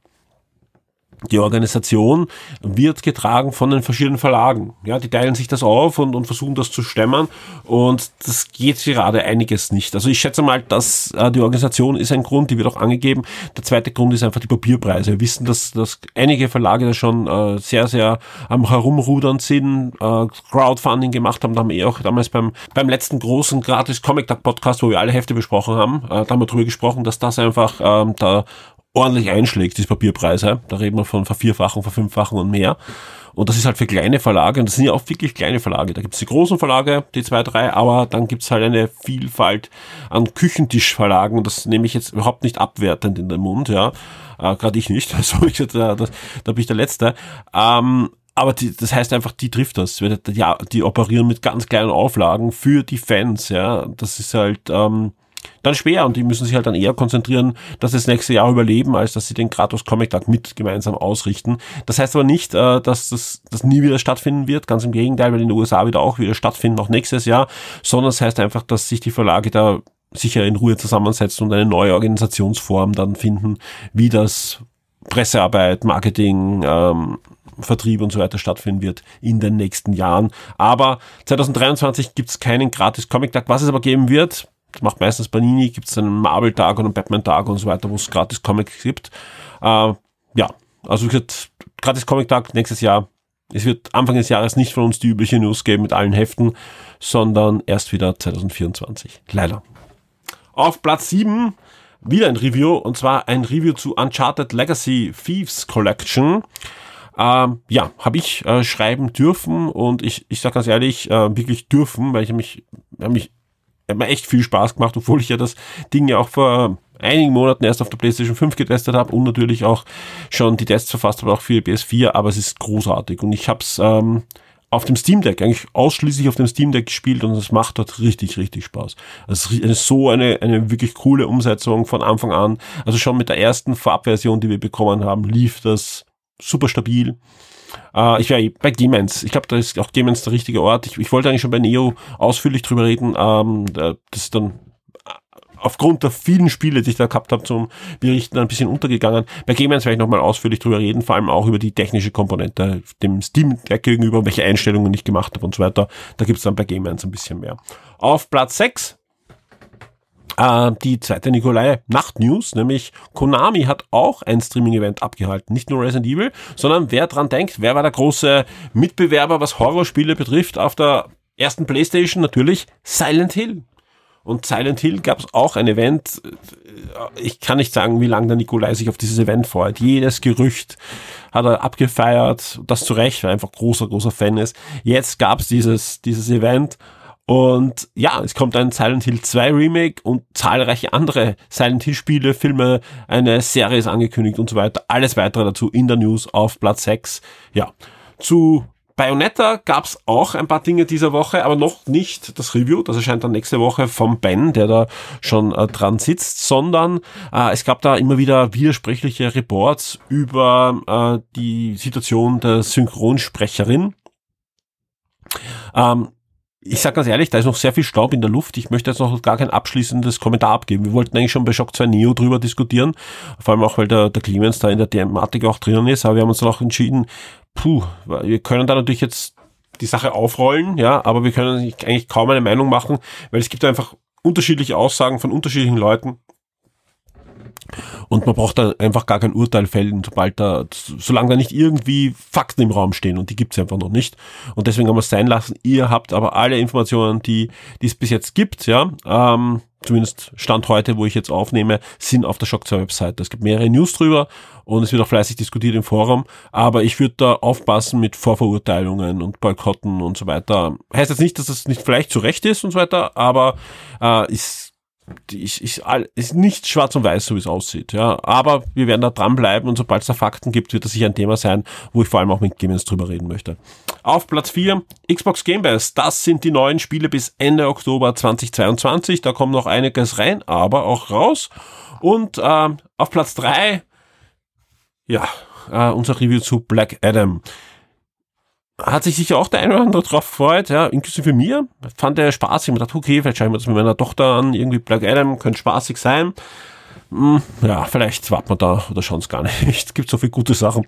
die Organisation wird getragen von den verschiedenen Verlagen. Ja, die teilen sich das auf und, und versuchen das zu stemmen und das geht gerade einiges nicht. Also ich schätze mal, dass äh, die Organisation ist ein Grund, die wird auch angegeben. Der zweite Grund ist einfach die Papierpreise. Wir wissen, dass, dass einige Verlage da schon äh, sehr, sehr am Herumrudern sind, äh, Crowdfunding gemacht haben. Da haben wir eh auch damals beim, beim letzten großen gratis Comic Tag Podcast, wo wir alle Hefte besprochen haben, äh, da haben wir drüber gesprochen, dass das einfach ähm, da ordentlich einschlägt, diese Papierpreise. Da reden wir von Vervierfachung, Verfünffachung und mehr. Und das ist halt für kleine Verlage, und das sind ja auch wirklich kleine Verlage. Da gibt's die großen Verlage, die zwei, drei, aber dann gibt's halt eine Vielfalt an Küchentischverlagen, und das nehme ich jetzt überhaupt nicht abwertend in den Mund, ja. Äh, Gerade ich nicht, also ich, da, da, da bin ich der Letzte. Ähm, aber die, das heißt einfach, die trifft das. Die, die operieren mit ganz kleinen Auflagen für die Fans, ja. Das ist halt, ähm, dann schwer und die müssen sich halt dann eher konzentrieren, dass sie das nächste Jahr überleben, als dass sie den Kratos Comic Tag mit gemeinsam ausrichten. Das heißt aber nicht, äh, dass das, das nie wieder stattfinden wird, ganz im Gegenteil, weil in den USA wieder auch wieder stattfinden, noch nächstes Jahr, sondern es das heißt einfach, dass sich die Verlage da sicher in Ruhe zusammensetzen und eine neue Organisationsform dann finden, wie das Pressearbeit, Marketing, ähm, Vertrieb und so weiter stattfinden wird in den nächsten Jahren. Aber 2023 gibt es keinen gratis Comic-Tag. Was es aber geben wird, macht meistens Panini, gibt es einen Marvel-Tag und einen Batman-Tag und so weiter, wo es gratis Comics gibt. Äh, ja, also wie gesagt, gratis Comic-Tag nächstes Jahr es wird Anfang des Jahres nicht von uns die übliche News geben mit allen Heften, sondern erst wieder 2024. Leider. Auf Platz 7 wieder ein Review und zwar ein Review zu Uncharted Legacy Thieves Collection. Ähm, ja, habe ich äh, schreiben dürfen und ich, ich sage ganz ehrlich, äh, wirklich dürfen, weil ich mich, mich hat mir echt viel Spaß gemacht, obwohl ich ja das Ding ja auch vor einigen Monaten erst auf der PlayStation 5 getestet habe und natürlich auch schon die Tests verfasst habe, auch für die PS4, aber es ist großartig und ich habe es ähm, auf dem Steam Deck, eigentlich ausschließlich auf dem Steam Deck gespielt und es macht dort richtig, richtig Spaß. Es ist so eine, eine wirklich coole Umsetzung von Anfang an. Also schon mit der ersten Vorabversion, die wir bekommen haben, lief das super stabil. Äh, ich wäre bei Demons. Ich glaube, da ist auch Demons der richtige Ort. Ich, ich wollte eigentlich schon bei Neo ausführlich drüber reden. Ähm, das ist dann aufgrund der vielen Spiele, die ich da gehabt habe zum Berichten, ein bisschen untergegangen. Bei Game 1 werde ich nochmal ausführlich drüber reden, vor allem auch über die technische Komponente, dem Steam Deck gegenüber, welche Einstellungen ich gemacht habe und so weiter. Da gibt's dann bei Game 1 ein bisschen mehr. Auf Platz 6 äh, die zweite Nikolai Nacht News, nämlich Konami hat auch ein Streaming-Event abgehalten. Nicht nur Resident Evil, sondern wer dran denkt, wer war der große Mitbewerber, was Horrorspiele betrifft, auf der ersten Playstation natürlich Silent Hill. Und Silent Hill gab es auch ein Event. Ich kann nicht sagen, wie lange der Nikolai sich auf dieses Event freut. Jedes Gerücht hat er abgefeiert, das zu Recht, weil er einfach großer, großer Fan ist. Jetzt gab es dieses, dieses Event. Und ja, es kommt ein Silent Hill 2 Remake und zahlreiche andere Silent Hill Spiele, Filme, eine Serie ist angekündigt und so weiter. Alles weitere dazu in der News auf Platz 6. Ja, zu Bayonetta gab es auch ein paar Dinge dieser Woche, aber noch nicht das Review. Das erscheint dann nächste Woche vom Ben, der da schon äh, dran sitzt, sondern äh, es gab da immer wieder widersprüchliche Reports über äh, die Situation der Synchronsprecherin. Ähm, ich sage ganz ehrlich, da ist noch sehr viel Staub in der Luft. Ich möchte jetzt noch gar kein abschließendes Kommentar abgeben. Wir wollten eigentlich schon bei Shock 2 Neo drüber diskutieren, vor allem auch, weil der, der Clemens da in der Thematik auch drinnen ist, aber wir haben uns dann auch entschieden, puh, wir können da natürlich jetzt die Sache aufrollen, ja, aber wir können eigentlich kaum eine Meinung machen, weil es gibt einfach unterschiedliche Aussagen von unterschiedlichen Leuten. Und man braucht da einfach gar kein Urteil fällen, sobald da, solange da nicht irgendwie Fakten im Raum stehen und die gibt's einfach noch nicht. Und deswegen haben wir es sein lassen. Ihr habt aber alle Informationen, die, die es bis jetzt gibt, ja, ähm, zumindest Stand heute, wo ich jetzt aufnehme, sind auf der Shock 2 Webseite. Es gibt mehrere News drüber und es wird auch fleißig diskutiert im Forum, aber ich würde da aufpassen mit Vorverurteilungen und Boykotten und so weiter. Heißt jetzt nicht, dass das nicht vielleicht zu Recht ist und so weiter, aber äh, ist ich, ich, ist nicht schwarz und weiß, so wie es aussieht. Ja, aber wir werden da dranbleiben und sobald es da Fakten gibt, wird das sicher ein Thema sein, wo ich vor allem auch mit Gamers drüber reden möchte. Auf Platz 4 Xbox Game Pass. Das sind die neuen Spiele bis Ende Oktober 2022. Da kommt noch einiges rein, aber auch raus. Und äh, auf Platz 3 ja, äh, unser Review zu Black Adam hat sich sicher auch der eine oder andere drauf gefreut, ja, inklusive mir. Fand er spaßig. Ich dachte, okay, vielleicht schaue ich mir das mit meiner Tochter an. Irgendwie Black Adam könnte spaßig sein. Hm, ja, vielleicht warten wir da oder schauen es gar nicht. Es gibt so viele gute Sachen.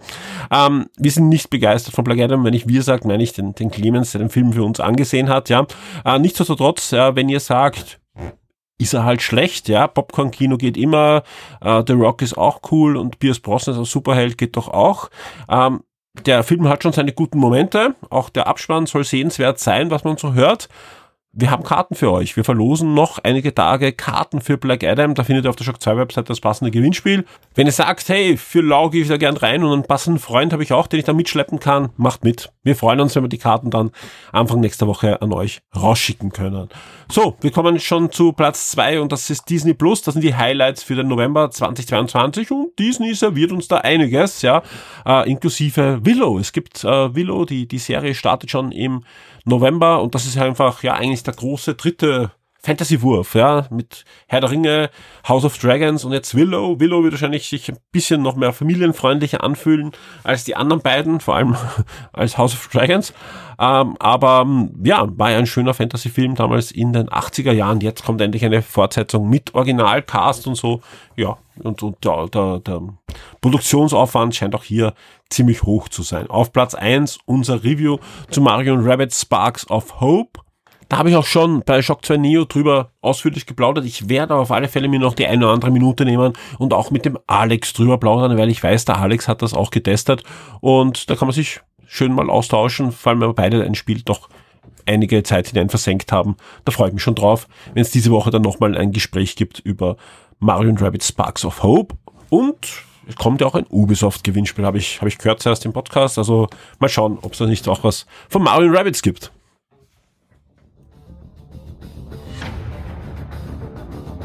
Ähm, wir sind nicht begeistert von Black Adam. Wenn ich wir sage, meine ich den, den Clemens, der den Film für uns angesehen hat, ja. Äh, nichtsdestotrotz, ja, wenn ihr sagt, ist er halt schlecht, ja. Popcorn-Kino geht immer, äh, The Rock ist auch cool und Pierce Brosnan als Superheld geht doch auch. Ähm, der Film hat schon seine guten Momente. Auch der Abspann soll sehenswert sein, was man so hört wir haben Karten für euch. Wir verlosen noch einige Tage Karten für Black Adam. Da findet ihr auf der Shock 2 Website das passende Gewinnspiel. Wenn ihr sagt, hey, für Lau gehe ich da gern rein und einen passenden Freund habe ich auch, den ich da mitschleppen kann, macht mit. Wir freuen uns, wenn wir die Karten dann Anfang nächster Woche an euch rausschicken können. So, wir kommen schon zu Platz 2 und das ist Disney Plus. Das sind die Highlights für den November 2022 und Disney serviert uns da einiges, ja, äh, inklusive Willow. Es gibt äh, Willow, die, die Serie startet schon im November und das ist einfach ja eigentlich der große dritte Fantasy-Wurf, ja, mit Herr der Ringe, House of Dragons und jetzt Willow. Willow wird wahrscheinlich sich ein bisschen noch mehr familienfreundlicher anfühlen als die anderen beiden, vor allem als House of Dragons. Ähm, aber ja, war ja ein schöner Fantasy-Film damals in den 80er Jahren. Jetzt kommt endlich eine Fortsetzung mit Originalcast und so. Ja, und, und der, der, der Produktionsaufwand scheint auch hier ziemlich hoch zu sein. Auf Platz eins unser Review zu Mario Rabbit Sparks of Hope. Da habe ich auch schon bei Shock 2 Neo drüber ausführlich geplaudert. Ich werde auf alle Fälle mir noch die eine oder andere Minute nehmen und auch mit dem Alex drüber plaudern, weil ich weiß, der Alex hat das auch getestet und da kann man sich schön mal austauschen, vor allem wenn wir beide ein Spiel doch einige Zeit hinein versenkt haben. Da freue ich mich schon drauf, wenn es diese Woche dann nochmal ein Gespräch gibt über Mario Rabbit Sparks of Hope und es kommt ja auch ein Ubisoft-Gewinnspiel, habe ich, hab ich gehört zuerst im Podcast. Also mal schauen, ob es da nicht auch was von Mario Rabbits gibt.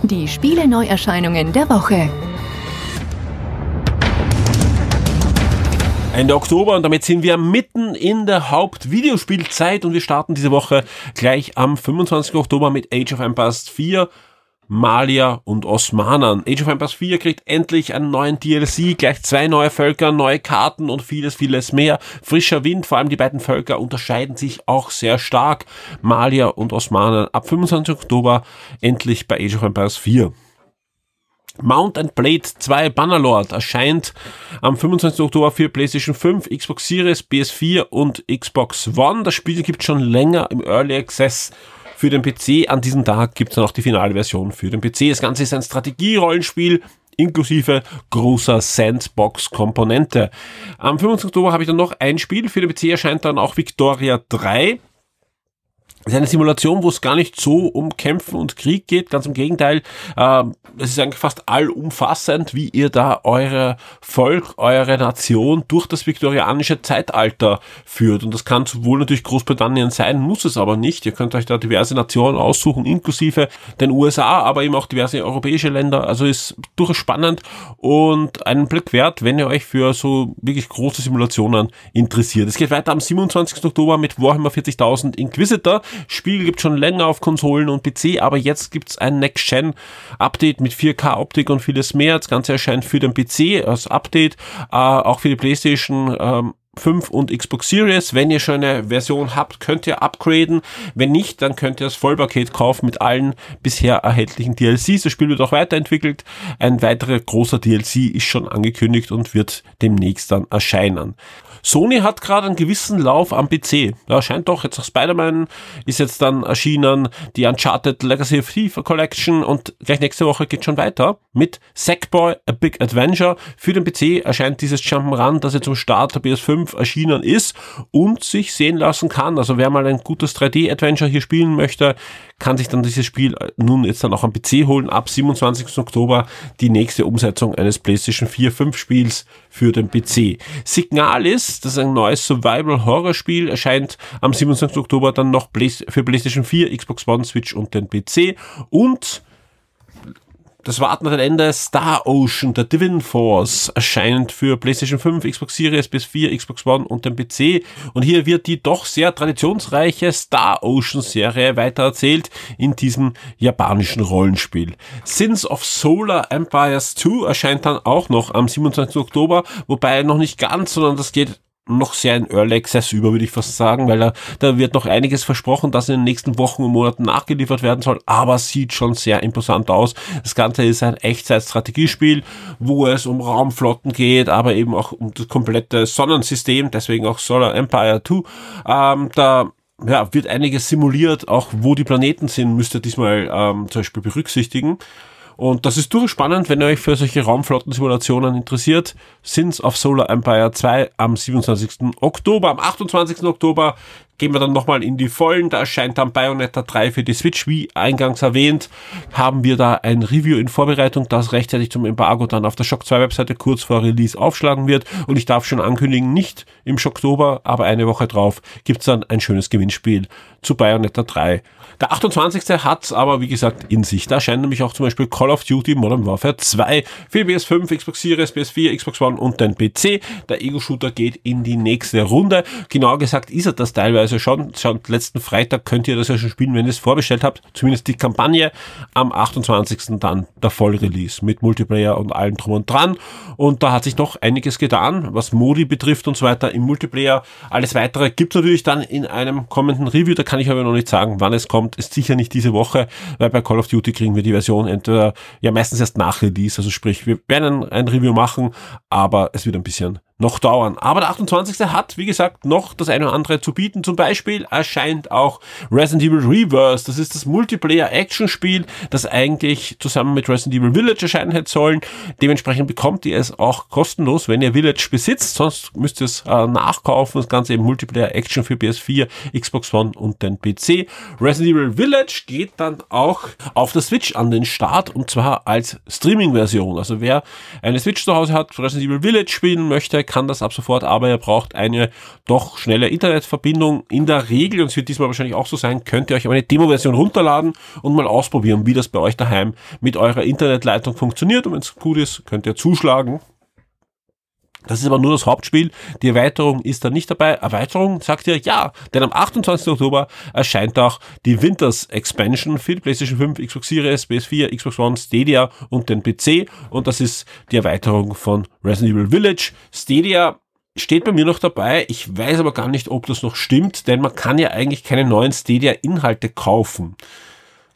Die Spiele-Neuerscheinungen der Woche. Ende Oktober und damit sind wir mitten in der Hauptvideospielzeit und wir starten diese Woche gleich am 25. Oktober mit Age of Empires 4 Malia und Osmanen. Age of Empires 4 kriegt endlich einen neuen DLC, gleich zwei neue Völker, neue Karten und vieles, vieles mehr. Frischer Wind, vor allem die beiden Völker unterscheiden sich auch sehr stark. Malia und Osmanen ab 25. Oktober endlich bei Age of Empires 4. Mount and Blade 2 Bannerlord erscheint am 25. Oktober für PlayStation 5, Xbox Series, PS4 und Xbox One. Das Spiel gibt schon länger im Early Access für den PC. An diesem Tag gibt es dann auch die finale Version für den PC. Das Ganze ist ein Strategie-Rollenspiel inklusive großer Sandbox-Komponente. Am 25. Oktober habe ich dann noch ein Spiel. Für den PC erscheint dann auch Victoria 3. Das ist eine Simulation, wo es gar nicht so um Kämpfen und Krieg geht. Ganz im Gegenteil, äh, es ist eigentlich fast allumfassend, wie ihr da eure Volk, eure Nation durch das viktorianische Zeitalter führt. Und das kann sowohl natürlich Großbritannien sein, muss es aber nicht. Ihr könnt euch da diverse Nationen aussuchen, inklusive den USA, aber eben auch diverse europäische Länder. Also ist durchaus spannend und einen Blick wert, wenn ihr euch für so wirklich große Simulationen interessiert. Es geht weiter am 27. Oktober mit Warhammer 40.000 Inquisitor. Spiel gibt schon länger auf Konsolen und PC, aber jetzt gibt's ein Next-Gen-Update mit 4K-Optik und vieles mehr. Das Ganze erscheint für den PC als Update, äh, auch für die PlayStation ähm, 5 und Xbox Series. Wenn ihr schon eine Version habt, könnt ihr upgraden. Wenn nicht, dann könnt ihr das Vollpaket kaufen mit allen bisher erhältlichen DLCs. Das Spiel wird auch weiterentwickelt. Ein weiterer großer DLC ist schon angekündigt und wird demnächst dann erscheinen. Sony hat gerade einen gewissen Lauf am PC. Da scheint doch jetzt auch Spider-Man ist jetzt dann erschienen, die Uncharted Legacy of Thief Collection und gleich nächste Woche geht schon weiter mit Sackboy A Big Adventure. Für den PC erscheint dieses Jump'n'Run, das jetzt zum Start der PS5 erschienen ist und sich sehen lassen kann. Also wer mal ein gutes 3D-Adventure hier spielen möchte, kann sich dann dieses Spiel nun jetzt dann auch am PC holen. Ab 27. Oktober die nächste Umsetzung eines PlayStation 4 5 Spiels für den PC. Signalis, das ist ein neues Survival-Horror-Spiel, erscheint am 27. Oktober dann noch für PlayStation 4, Xbox One, Switch und den PC. Und das warten wir Ende. Star Ocean, der Divin Force, erscheint für PlayStation 5, Xbox Series, PS4, Xbox One und den PC. Und hier wird die doch sehr traditionsreiche Star Ocean Serie weitererzählt in diesem japanischen Rollenspiel. Sins of Solar Empires 2 erscheint dann auch noch am 27. Oktober, wobei noch nicht ganz, sondern das geht noch sehr in Early Access über, würde ich fast sagen, weil da, da wird noch einiges versprochen, das in den nächsten Wochen und Monaten nachgeliefert werden soll, aber sieht schon sehr imposant aus. Das Ganze ist ein Echtzeit-Strategiespiel, wo es um Raumflotten geht, aber eben auch um das komplette Sonnensystem, deswegen auch Solar Empire 2. Ähm, da ja, wird einiges simuliert, auch wo die Planeten sind, müsst ihr diesmal ähm, zum Beispiel berücksichtigen. Und das ist durchaus spannend, wenn ihr euch für solche Raumflottensimulationen interessiert. Sins of Solar Empire 2 am 27. Oktober. Am 28. Oktober gehen wir dann nochmal in die Vollen. Da erscheint dann Bayonetta 3 für die Switch. Wie eingangs erwähnt, haben wir da ein Review in Vorbereitung, das rechtzeitig zum Embargo dann auf der Shock 2 Webseite kurz vor Release aufschlagen wird. Und ich darf schon ankündigen, nicht im Shocktober, aber eine Woche drauf gibt's dann ein schönes Gewinnspiel zu Bayonetta 3. Der 28. hat's aber, wie gesagt, in sich. Da erscheint nämlich auch zum Beispiel Call of Duty Modern Warfare 2 für PS5, Xbox Series, PS4, Xbox One und den PC. Der Ego-Shooter geht in die nächste Runde. Genauer gesagt ist er das teilweise schon. Schon letzten Freitag könnt ihr das ja schon spielen, wenn ihr es vorbestellt habt. Zumindest die Kampagne. Am 28. dann der Vollrelease mit Multiplayer und allem drum und dran. Und da hat sich doch einiges getan, was Modi betrifft und so weiter im Multiplayer. Alles weitere gibt's natürlich dann in einem kommenden Review. Da kann ich aber noch nicht sagen, wann es kommt. Ist sicher nicht diese Woche, weil bei Call of Duty kriegen wir die Version entweder ja meistens erst nach Release, also sprich, wir werden ein Review machen, aber es wird ein bisschen noch dauern. Aber der 28. hat, wie gesagt, noch das eine oder andere zu bieten. Zum Beispiel erscheint auch Resident Evil Reverse. Das ist das Multiplayer-Action-Spiel, das eigentlich zusammen mit Resident Evil Village erscheinen hätte sollen. Dementsprechend bekommt ihr es auch kostenlos, wenn ihr Village besitzt. Sonst müsst ihr es äh, nachkaufen. Das Ganze eben Multiplayer-Action für PS4, Xbox One und den PC. Resident Evil Village geht dann auch auf der Switch an den Start und zwar als Streaming-Version. Also wer eine Switch zu Hause hat, Resident Evil Village spielen möchte, kann das ab sofort, aber ihr braucht eine doch schnelle Internetverbindung. In der Regel, und es wird diesmal wahrscheinlich auch so sein, könnt ihr euch eine Demo-Version runterladen und mal ausprobieren, wie das bei euch daheim mit eurer Internetleitung funktioniert. Und wenn es gut ist, könnt ihr zuschlagen. Das ist aber nur das Hauptspiel. Die Erweiterung ist da nicht dabei. Erweiterung sagt ihr ja, denn am 28. Oktober erscheint auch die Winters Expansion für die PlayStation 5, Xbox Series, PS4, Xbox One, Stadia und den PC. Und das ist die Erweiterung von Resident Evil Village. Stadia steht bei mir noch dabei. Ich weiß aber gar nicht, ob das noch stimmt, denn man kann ja eigentlich keine neuen Stadia-Inhalte kaufen.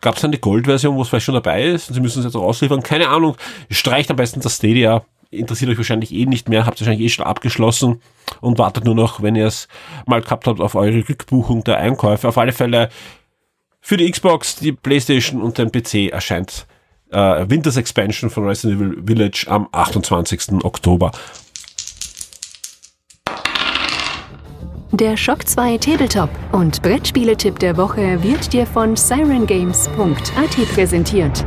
Gab es eine Gold-Version, wo es vielleicht schon dabei ist? Und Sie müssen es jetzt rausliefern. Keine Ahnung. Streicht am besten das Stadia interessiert euch wahrscheinlich eh nicht mehr, habt wahrscheinlich eh schon abgeschlossen und wartet nur noch, wenn ihr es mal gehabt habt, auf eure Rückbuchung der Einkäufe. Auf alle Fälle für die Xbox, die Playstation und den PC erscheint äh, Winters Expansion von Resident Evil Village am 28. Oktober. Der Shock 2 Tabletop und Brettspieletipp der Woche wird dir von sirengames.at präsentiert.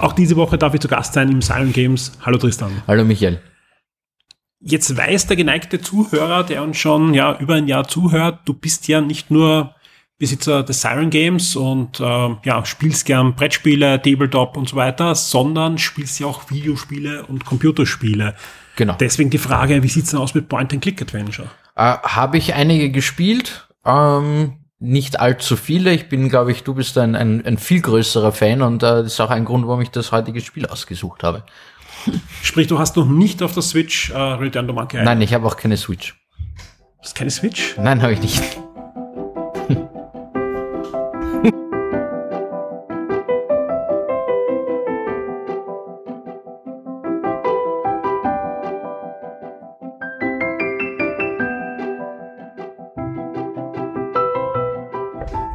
Auch diese Woche darf ich zu Gast sein im Siren Games. Hallo Tristan. Hallo Michael. Jetzt weiß der geneigte Zuhörer, der uns schon ja über ein Jahr zuhört, du bist ja nicht nur Besitzer des Siren Games und äh, ja, spielst gern Brettspiele, Tabletop und so weiter, sondern spielst ja auch Videospiele und Computerspiele. Genau. Deswegen die Frage, wie sieht's denn aus mit Point-and-Click-Adventure? Äh, Habe ich einige gespielt, ähm, nicht allzu viele. Ich bin, glaube ich, du bist ein, ein, ein viel größerer Fan und äh, das ist auch ein Grund, warum ich das heutige Spiel ausgesucht habe. Sprich, du hast noch nicht auf der Switch äh, Return to Monkey Nein, ich habe auch keine Switch. Du hast keine Switch? Nein, habe ich nicht.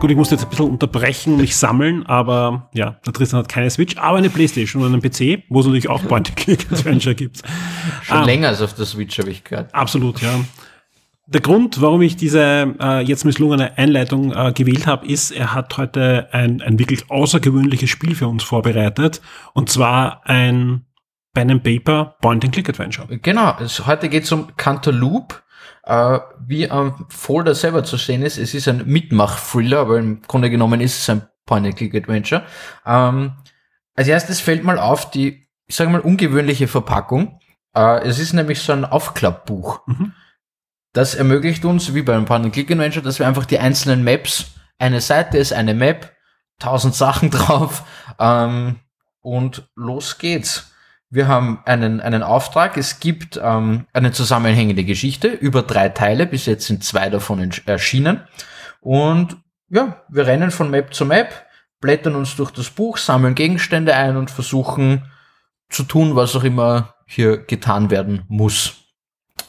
Gut, ich musste jetzt ein bisschen unterbrechen und mich sammeln, aber ja, der Tristan hat keine Switch, aber eine Playstation und einen PC, wo es natürlich auch Point-and-Click-Adventure gibt. Schon ah, länger als auf der Switch, habe ich gehört. Absolut, ja. Der Grund, warum ich diese äh, jetzt misslungene Einleitung äh, gewählt habe, ist, er hat heute ein, ein wirklich außergewöhnliches Spiel für uns vorbereitet. Und zwar ein Pen and Paper Point-and-Click-Adventure. Genau, es, heute geht es um Cantaloupe. Äh, wie am Folder selber zu sehen ist, es ist ein Mitmach-Thriller, aber im Grunde genommen ist es ein Point-and-Click-Adventure. Ähm, als erstes fällt mal auf die, ich sage mal, ungewöhnliche Verpackung. Äh, es ist nämlich so ein Aufklappbuch. Mhm. Das ermöglicht uns, wie beim Point-and-Click-Adventure, dass wir einfach die einzelnen Maps, eine Seite ist eine Map, tausend Sachen drauf ähm, und los geht's. Wir haben einen, einen Auftrag. Es gibt ähm, eine zusammenhängende Geschichte über drei Teile. Bis jetzt sind zwei davon erschienen. Und ja, wir rennen von Map zu Map, blättern uns durch das Buch, sammeln Gegenstände ein und versuchen zu tun, was auch immer hier getan werden muss.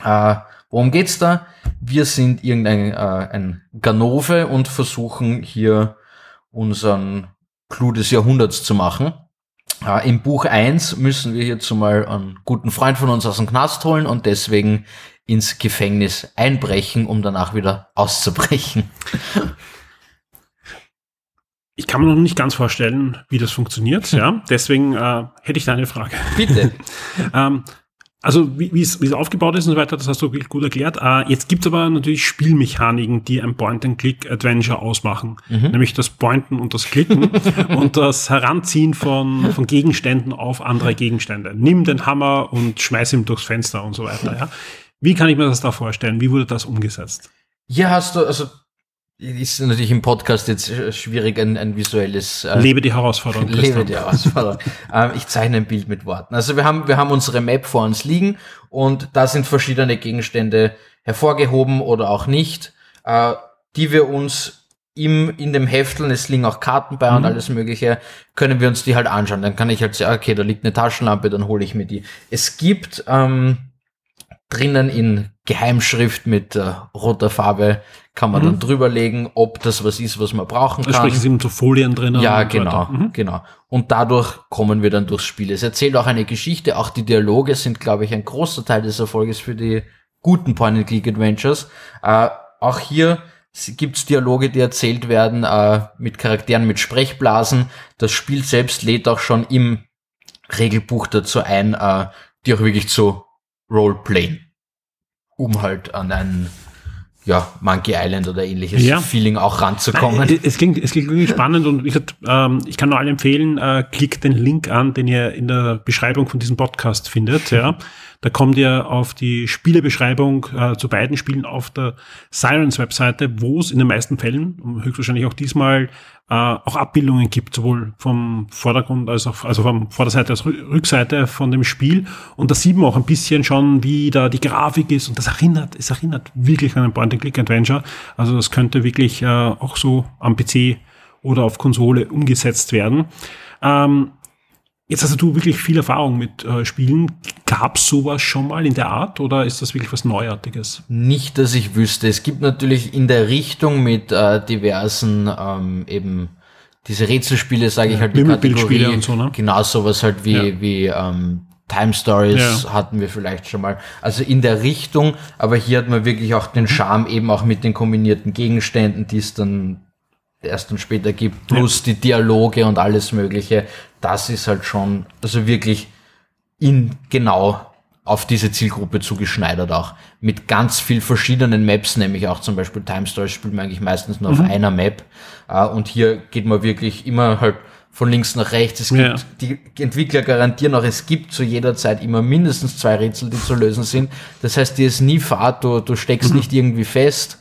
Äh, worum geht's da? Wir sind irgendein äh, ein Ganove und versuchen hier unseren Clou des Jahrhunderts zu machen. Äh, Im Buch 1 müssen wir hierzu mal einen guten Freund von uns aus dem Knast holen und deswegen ins Gefängnis einbrechen, um danach wieder auszubrechen. Ich kann mir noch nicht ganz vorstellen, wie das funktioniert. Ja, deswegen äh, hätte ich da eine Frage. Bitte. ähm, also wie, es, es aufgebaut ist und so weiter, das hast du wirklich gut erklärt. Äh, jetzt gibt's aber natürlich Spielmechaniken, die ein Point-and-Click-Adventure ausmachen. Mhm. Nämlich das Pointen und das Klicken und das Heranziehen von, von Gegenständen auf andere Gegenstände. Nimm den Hammer und schmeiß ihn durchs Fenster und so weiter. Ja? Wie kann ich mir das da vorstellen? Wie wurde das umgesetzt? Hier hast du, also ist natürlich im Podcast jetzt schwierig, ein, ein visuelles. Äh, lebe die Herausforderung. Lebe die Herausforderung. ähm, ich zeichne ein Bild mit Worten. Also wir haben, wir haben unsere Map vor uns liegen und da sind verschiedene Gegenstände hervorgehoben oder auch nicht, äh, die wir uns im, in dem Hefteln, es liegen auch Karten bei und alles mögliche, können wir uns die halt anschauen. Dann kann ich halt sagen, okay, da liegt eine Taschenlampe, dann hole ich mir die. Es gibt ähm, drinnen in Geheimschrift mit äh, roter Farbe, kann man dann drüberlegen, ob das was ist, was man brauchen Da kann. sprechen sie eben so Folien drinnen. Ja, genau. Mhm. genau. Und dadurch kommen wir dann durchs Spiel. Es erzählt auch eine Geschichte. Auch die Dialoge sind, glaube ich, ein großer Teil des Erfolges für die guten Point-and-Click-Adventures. Äh, auch hier gibt es Dialoge, die erzählt werden äh, mit Charakteren, mit Sprechblasen. Das Spiel selbst lädt auch schon im Regelbuch dazu ein, äh, die auch wirklich zu Roleplayen, um halt an ein ja, Monkey Island oder ähnliches Ja. Feeling auch ranzukommen. Nein, es klingt, es klingt wirklich spannend und ich, ähm, ich kann nur allen empfehlen, äh, klickt den Link an, den ihr in der Beschreibung von diesem Podcast findet. Ja. Da kommt ihr auf die Spielebeschreibung äh, zu beiden Spielen auf der Sirens Webseite, wo es in den meisten Fällen, höchstwahrscheinlich auch diesmal, äh, auch Abbildungen gibt, sowohl vom Vordergrund als auch, also vom Vorderseite als Rü- Rückseite von dem Spiel. Und da sieht man auch ein bisschen schon, wie da die Grafik ist. Und das erinnert, es erinnert wirklich an ein Point-and-Click-Adventure. Also das könnte wirklich äh, auch so am PC oder auf Konsole umgesetzt werden. Ähm, jetzt hast du wirklich viel Erfahrung mit äh, Spielen. Gab es sowas schon mal in der Art oder ist das wirklich was Neuartiges? Nicht, dass ich wüsste. Es gibt natürlich in der Richtung mit äh, diversen ähm, eben diese Rätselspiele, sage ich halt, die Wimmelbildspiele Kategorie. und so, ne? Genau sowas halt wie, Ja. wie ähm, Time Stories Ja. hatten wir vielleicht schon mal. Also in der Richtung, aber hier hat man wirklich auch den Charme eben auch mit den kombinierten Gegenständen, die es dann erst und später gibt, plus die Dialoge und alles mögliche. Das ist halt schon, also wirklich in genau auf diese Zielgruppe zugeschneidert auch. Mit ganz viel verschiedenen Maps, nämlich auch zum Beispiel Time Stories spielt man eigentlich meistens nur auf Mhm. einer Map. Äh, Und hier geht man wirklich immer halt von links nach rechts. Es Ja. gibt, die Entwickler garantieren auch, es gibt zu jeder Zeit immer mindestens zwei Rätsel, die zu lösen sind. Das heißt, dir ist nie Fahrt, du, du steckst Mhm. nicht irgendwie fest.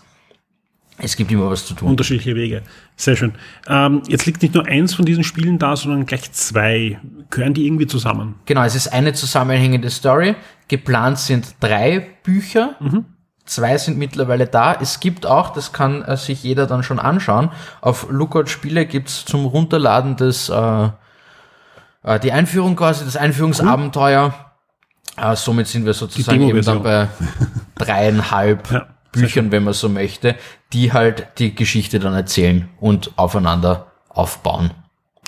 Es gibt immer was zu tun. Unterschiedliche Wege. Sehr schön. Ähm, jetzt liegt nicht nur eins von diesen Spielen da, sondern gleich zwei. Gehören die irgendwie zusammen? Genau, es ist eine zusammenhängende Story. Geplant sind drei Bücher. Zwei sind mittlerweile da. Es gibt auch, das kann äh, sich jeder dann schon anschauen, auf Lookout Spiele gibt's zum Runterladen das, äh, äh, die Einführung quasi, das Einführungsabenteuer. Äh, somit sind wir sozusagen eben dann bei dreieinhalb Ja, Büchern, wenn man so möchte, die halt die Geschichte dann erzählen und aufeinander aufbauen.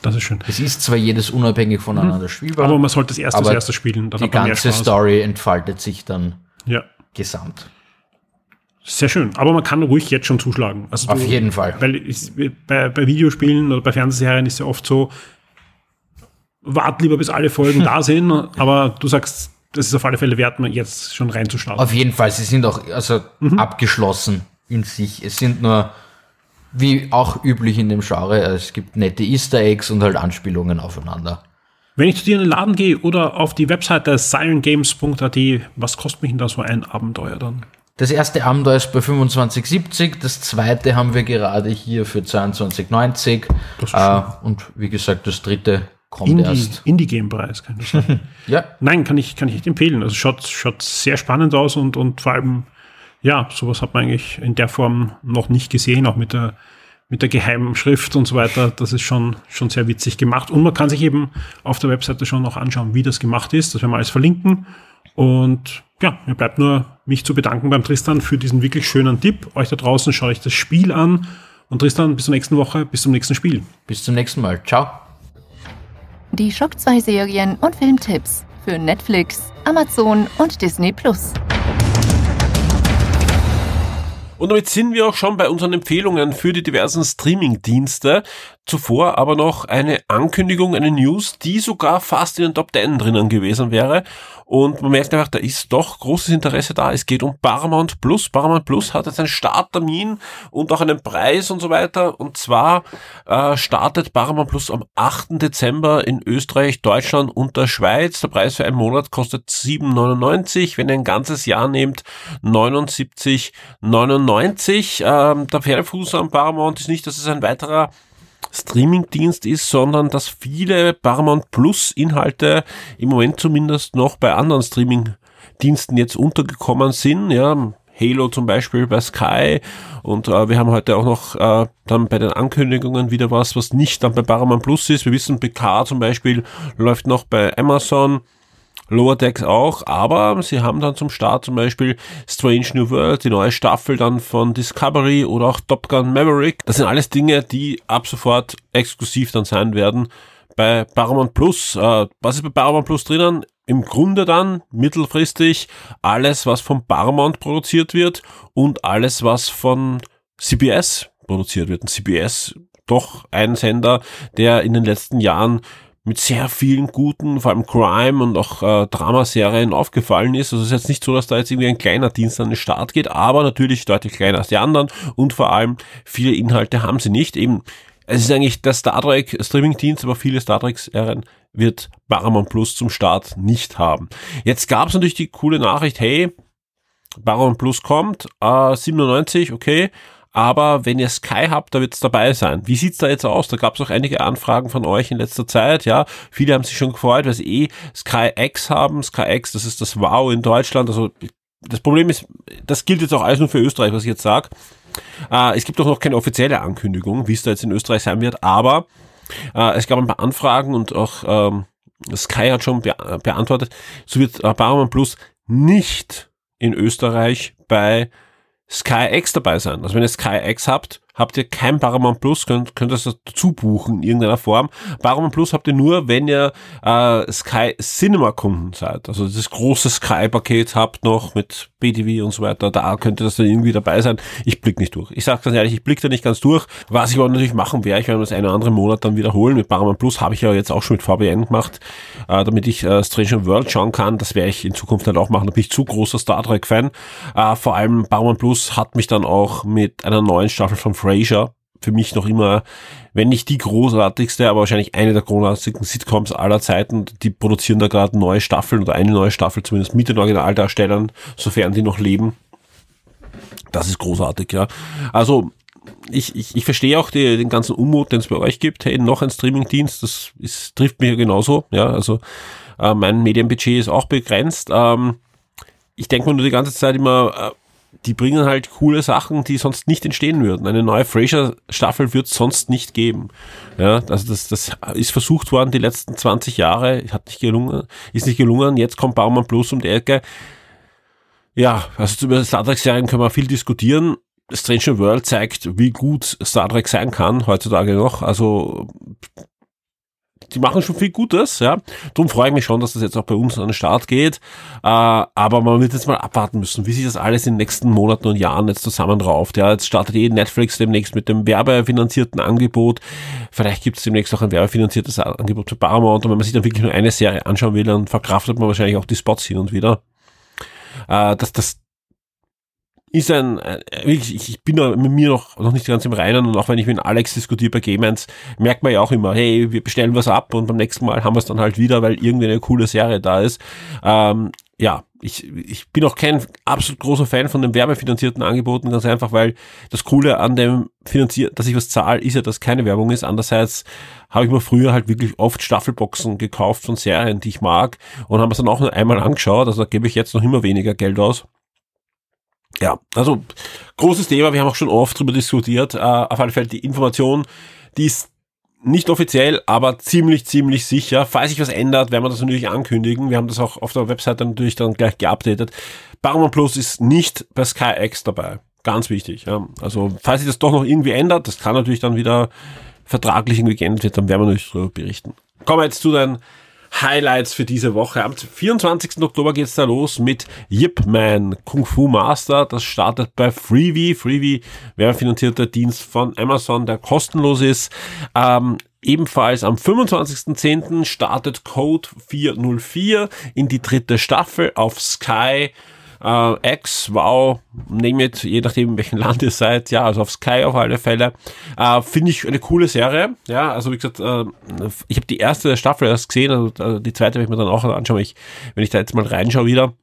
Das ist schön. Es ist zwar jedes unabhängig voneinander spielbar. Aber man sollte das erste Aber zuerst spielen. Dann die ganze. Story entfaltet sich dann Ja. gesamt. Sehr schön. Aber man kann ruhig jetzt schon zuschlagen. Also Auf jeden Fall. Weil es, bei, bei Videospielen oder bei Fernsehserien ist ja oft so, wart lieber bis alle Folgen da sind, aber du sagst, das ist auf alle Fälle wert, man jetzt schon reinzustarten. Auf jeden Fall, sie sind auch also Mhm. abgeschlossen in sich. Es sind nur, wie auch üblich in dem Genre, es gibt nette Easter Eggs und halt Anspielungen aufeinander. Wenn ich zu dir in den Laden gehe oder auf die Webseite sirengames.at, was kostet mich denn da so ein Abenteuer dann? Das erste Abenteuer ist bei 25,70, das zweite haben wir gerade hier für 22,90 Das ist äh, und wie gesagt, das dritte kommt Indie, erst. Indie-Game-Preis, kann ich sagen. Ja, Nein, kann ich, kann ich echt empfehlen. Also schaut, schaut sehr spannend aus und, und vor allem, ja, sowas hat man eigentlich in der Form noch nicht gesehen, auch mit der, mit der geheimen Schrift und so weiter. Das ist schon, schon sehr witzig gemacht. Und man kann sich eben auf der Webseite schon noch anschauen, wie das gemacht ist. Das werden wir alles verlinken. Und ja, mir bleibt nur, mich zu bedanken beim Tristan für diesen wirklich schönen Tipp. Euch da draußen schaut euch das Spiel an. Und Tristan, bis zur nächsten Woche, bis zum nächsten Spiel. bis zum nächsten Mal. Ciao. Die Schock 2 Serien und Filmtipps für Netflix, Amazon und Disney Plus. Und damit sind wir auch schon bei unseren Empfehlungen für die diversen Streaming-Dienste. Zuvor aber noch eine Ankündigung, eine News, die sogar fast in den Top 10 drinnen gewesen wäre. Und man merkt einfach, da ist doch großes Interesse da. Es geht um Paramount Plus. Paramount Plus hat jetzt einen Starttermin und auch einen Preis und so weiter. Und zwar äh, startet Paramount Plus am 8. Dezember in Österreich, Deutschland und der Schweiz. Der Preis für einen Monat kostet 7,99. Wenn ihr ein ganzes Jahr nehmt, 79,99. Ähm, der Pferdefuß am Paramount ist nicht, dass es ein weiterer Streamingdienst ist, sondern dass viele Paramount Plus Inhalte im Moment zumindest noch bei anderen Streamingdiensten jetzt untergekommen sind. Ja, Halo zum Beispiel bei Sky und äh, wir haben heute auch noch äh, dann bei den Ankündigungen wieder was, was nicht dann bei Paramount Plus ist. Wir wissen, PK zum Beispiel läuft noch bei Amazon. Lower Decks auch, aber sie haben dann zum Start zum Beispiel Strange New World, die neue Staffel dann von Discovery oder auch Top Gun Maverick. Das sind alles Dinge, die ab sofort exklusiv dann sein werden bei Paramount Plus. Äh, was ist bei Paramount Plus drinnen? Im Grunde dann mittelfristig alles, was von Paramount produziert wird und alles, was von CBS produziert wird. Und CBS doch ein Sender, der in den letzten Jahren mit sehr vielen guten, vor allem Crime und auch äh, Dramaserien aufgefallen ist. Also es ist jetzt nicht so, dass da jetzt irgendwie ein kleiner Dienst an den Start geht, aber natürlich deutlich kleiner als die anderen und vor allem viele Inhalte haben sie nicht. Eben, es ist eigentlich der Star Trek Streaming-Dienst, aber viele Star Trek-Serien wird Paramount Plus zum Start nicht haben. Jetzt gab es natürlich die coole Nachricht, hey, Paramount Plus kommt, äh, 97, okay, aber wenn ihr Sky habt, da wird es dabei sein. Wie sieht's da jetzt aus? Da gab es auch einige Anfragen von euch in letzter Zeit. Ja, viele haben sich schon gefreut, weil sie eh Sky X haben. Sky X, das ist das Wow in Deutschland. Also das Problem ist, das gilt jetzt auch alles nur für Österreich, was ich jetzt sage. Äh, es gibt auch noch keine offizielle Ankündigung, wie es da jetzt in Österreich sein wird, aber äh, es gab ein paar Anfragen und auch ähm, Sky hat schon be beantwortet, so wird äh, Paramount Plus nicht in Österreich bei Sky X dabei sein. Also wenn ihr Sky X habt, habt ihr kein Paramount Plus, könnt, könnt das dazu buchen in irgendeiner Form. Paramount Plus habt ihr nur, wenn ihr äh, Sky Cinema Kunden seid. Also das große Sky Paket habt noch mit BTV und so weiter. Da könnte das dann irgendwie dabei sein. Ich blick nicht durch. Ich sage ganz ehrlich, ich blick da nicht ganz durch. Was ich aber natürlich machen werde, ich werde das eine oder andere Monat dann wiederholen. Mit Paramount Plus habe ich ja jetzt auch schon mit VBN gemacht, äh, damit ich äh, Strange World schauen kann. Das werde ich in Zukunft halt auch machen. Da bin ich zu großer Star Trek Fan. Äh, vor allem Paramount Plus hat mich dann auch mit einer neuen Staffel von Frasier für mich noch immer, wenn nicht die großartigste, aber wahrscheinlich eine der großartigsten Sitcoms aller Zeiten. Die produzieren da gerade neue Staffeln oder eine neue Staffel zumindest mit den Originaldarstellern, sofern die noch leben. Das ist großartig, ja. Also ich, ich, ich verstehe auch die, den ganzen Unmut, den es bei euch gibt. Hey, noch ein Streamingdienst, das ist, trifft mich ja genauso. Ja, also äh, mein Medienbudget ist auch begrenzt. Ähm, ich denke mir nur die ganze Zeit immer, äh, die bringen halt coole Sachen, die sonst nicht entstehen würden. Eine neue Frasier-Staffel wird es sonst nicht geben. Ja, also das, das ist versucht worden die letzten 20 Jahre, hat nicht gelungen, ist nicht gelungen. Jetzt kommt Baumann Plus um die Ecke. Ja, also über Star Trek-Serien können wir viel diskutieren. Stranger World zeigt, wie gut Star Trek sein kann heutzutage noch. Also die machen schon viel Gutes, ja. Darum freue ich mich schon, dass das jetzt auch bei uns an den Start geht. Äh, aber man wird jetzt mal abwarten müssen, wie sich das alles in den nächsten Monaten und Jahren jetzt zusammenrauft. Ja, jetzt startet eh Netflix demnächst mit dem werbefinanzierten Angebot. Vielleicht gibt es demnächst auch ein werbefinanziertes Angebot für Paramount. Und wenn man sich dann wirklich nur eine Serie anschauen will, dann verkraftet man wahrscheinlich auch die Spots hin und wieder. Äh, das, das, ist ein, äh, wirklich, ich bin mit mir noch, noch nicht ganz im Reinen und auch wenn ich mit Alex diskutiere bei Gamens, merkt man ja auch immer, hey, wir bestellen was ab und beim nächsten Mal haben wir es dann halt wieder, weil irgendwie eine coole Serie da ist. Ähm, ja, ich, ich bin auch kein absolut großer Fan von den werbefinanzierten Angeboten, ganz einfach, weil das Coole an dem finanziert, dass ich was zahle, ist ja, dass keine Werbung ist. Andererseits habe ich mir früher halt wirklich oft Staffelboxen gekauft von Serien, die ich mag und haben es dann auch nur einmal angeschaut, also da gebe ich jetzt noch immer weniger Geld aus. Ja, also großes Thema, wir haben auch schon oft drüber diskutiert. Äh, auf alle Fälle die Information, die ist nicht offiziell, aber ziemlich, ziemlich sicher. Falls sich was ändert, werden wir das natürlich ankündigen. Wir haben das auch auf der Webseite natürlich dann gleich geupdatet. Paramount Plus ist nicht bei SkyX dabei. Ganz wichtig. Ja. Also falls sich das doch noch irgendwie ändert, das kann natürlich dann wieder vertraglich irgendwie geändert wird, dann werden wir natürlich darüber berichten. Kommen wir jetzt zu den Highlights für diese Woche. Am 24. Oktober geht's da los mit Yip Man Kung Fu Master. Das startet bei Freebie. Freebie wäre finanzierter Dienst von Amazon, der kostenlos ist. Ähm, Ebenfalls am 25.10. startet Code 404 in die dritte Staffel auf Sky äh, X, wow, nehme jetzt, je nachdem, in welchem Land ihr seid, ja, also auf Sky auf alle Fälle. Äh, Finde ich eine coole Serie, ja, also wie gesagt, äh, ich habe die erste Staffel erst gesehen, also äh, die zweite werde ich mir dann auch anschauen, ich, wenn ich da jetzt mal reinschaue wieder.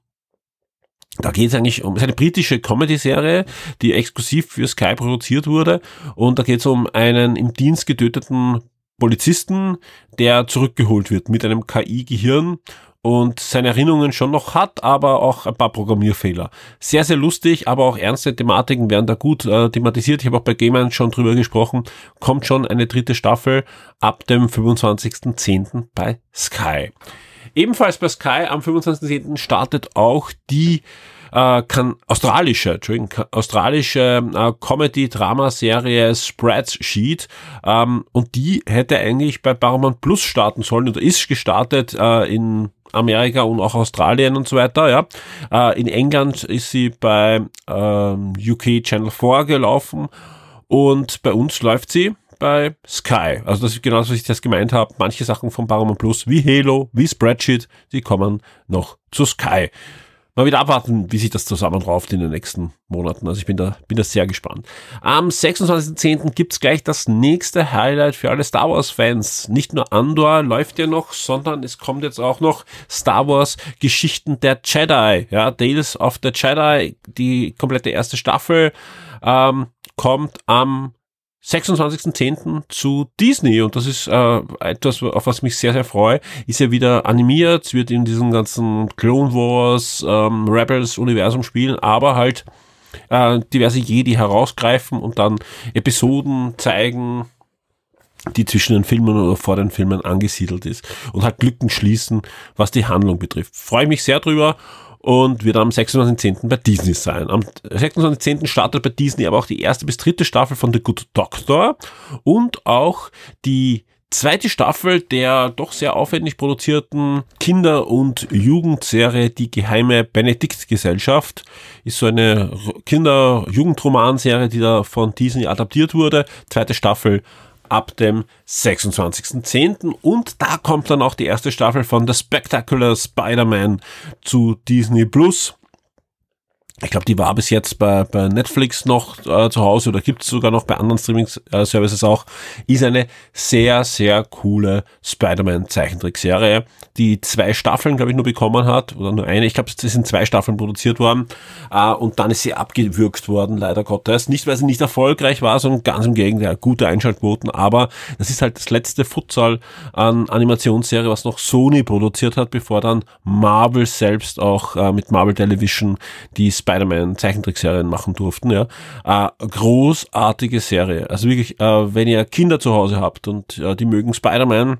Da geht es eigentlich um, es ist eine britische Comedy-Serie, die exklusiv für Sky produziert wurde. Und da geht es um einen im Dienst getöteten Polizisten, der zurückgeholt wird mit einem KI-Gehirn und seine Erinnerungen schon noch hat, aber auch ein paar Programmierfehler. Sehr, sehr lustig, aber auch ernste Thematiken werden da gut äh, thematisiert. Ich habe auch bei Game schon drüber gesprochen. Kommt schon eine dritte Staffel ab dem 25.10. bei Sky. Ebenfalls bei Sky am 25.10. startet auch die äh, kann australische, Entschuldigung, australische äh, Comedy-Drama-Serie Spreadsheet ähm, und die hätte eigentlich bei Paramount Plus starten sollen oder ist gestartet äh, in Amerika und auch Australien und so weiter, ja. Äh, in England ist sie bei ähm, UK Channel 4 gelaufen und bei uns läuft sie bei Sky. Also das ist genau was ich das gemeint habe. Manche Sachen von Paramount Plus wie Halo, wie Spreadsheet, die kommen noch zu Sky mal wieder abwarten, wie sich das zusammenrauft in den nächsten Monaten. Also ich bin da, bin da sehr gespannt. Am 26.10. gibt's gleich das nächste Highlight für alle Star Wars Fans. Nicht nur Andor läuft ja noch, sondern es kommt jetzt auch noch Star Wars Geschichten der Jedi. Ja, Tales of the Jedi, die komplette erste Staffel, ähm, kommt am 26.10. zu Disney und das ist äh, etwas, auf was mich sehr, sehr freue. Ist ja wieder animiert, wird in diesem ganzen Clone Wars, ähm, Rebels Universum spielen, aber halt äh, diverse Jedi herausgreifen und dann Episoden zeigen, die zwischen den Filmen oder vor den Filmen angesiedelt ist und halt Lücken schließen, was die Handlung betrifft. Freue mich sehr drüber und wird am 26.10. bei Disney sein. Am 26.10. startet bei Disney aber auch die erste bis dritte Staffel von The Good Doctor und auch die zweite Staffel der doch sehr aufwendig produzierten Kinder- und Jugendserie Die geheime Benedikt-Gesellschaft. Ist so eine Kinder-Jugendromanserie, die da von Disney adaptiert wurde. Zweite Staffel ab dem 26.10. Und da kommt dann auch die erste Staffel von The Spectacular Spider-Man zu Disney Plus. Ich glaube, die war bis jetzt bei, bei Netflix noch äh, zu Hause oder gibt es sogar noch bei anderen Streaming-Services auch. Ist eine sehr, sehr coole Spider-Man-Zeichentrickserie, die zwei Staffeln, glaube ich, nur bekommen hat. Oder nur eine. Ich glaube, es sind zwei Staffeln produziert worden. Äh, und dann ist sie abgewürgt worden, leider Gottes. Nicht, weil sie nicht erfolgreich war, sondern ganz im Gegenteil. Gute Einschaltquoten. Aber das ist halt das letzte Futsal an Animationsserie, was noch Sony produziert hat, bevor dann Marvel selbst auch äh, mit Marvel Television die Spider-Man Zeichentrickserien machen durften, ja. Äh, großartige Serie. Also wirklich, äh, wenn ihr Kinder zu Hause habt und äh, die mögen Spider-Man,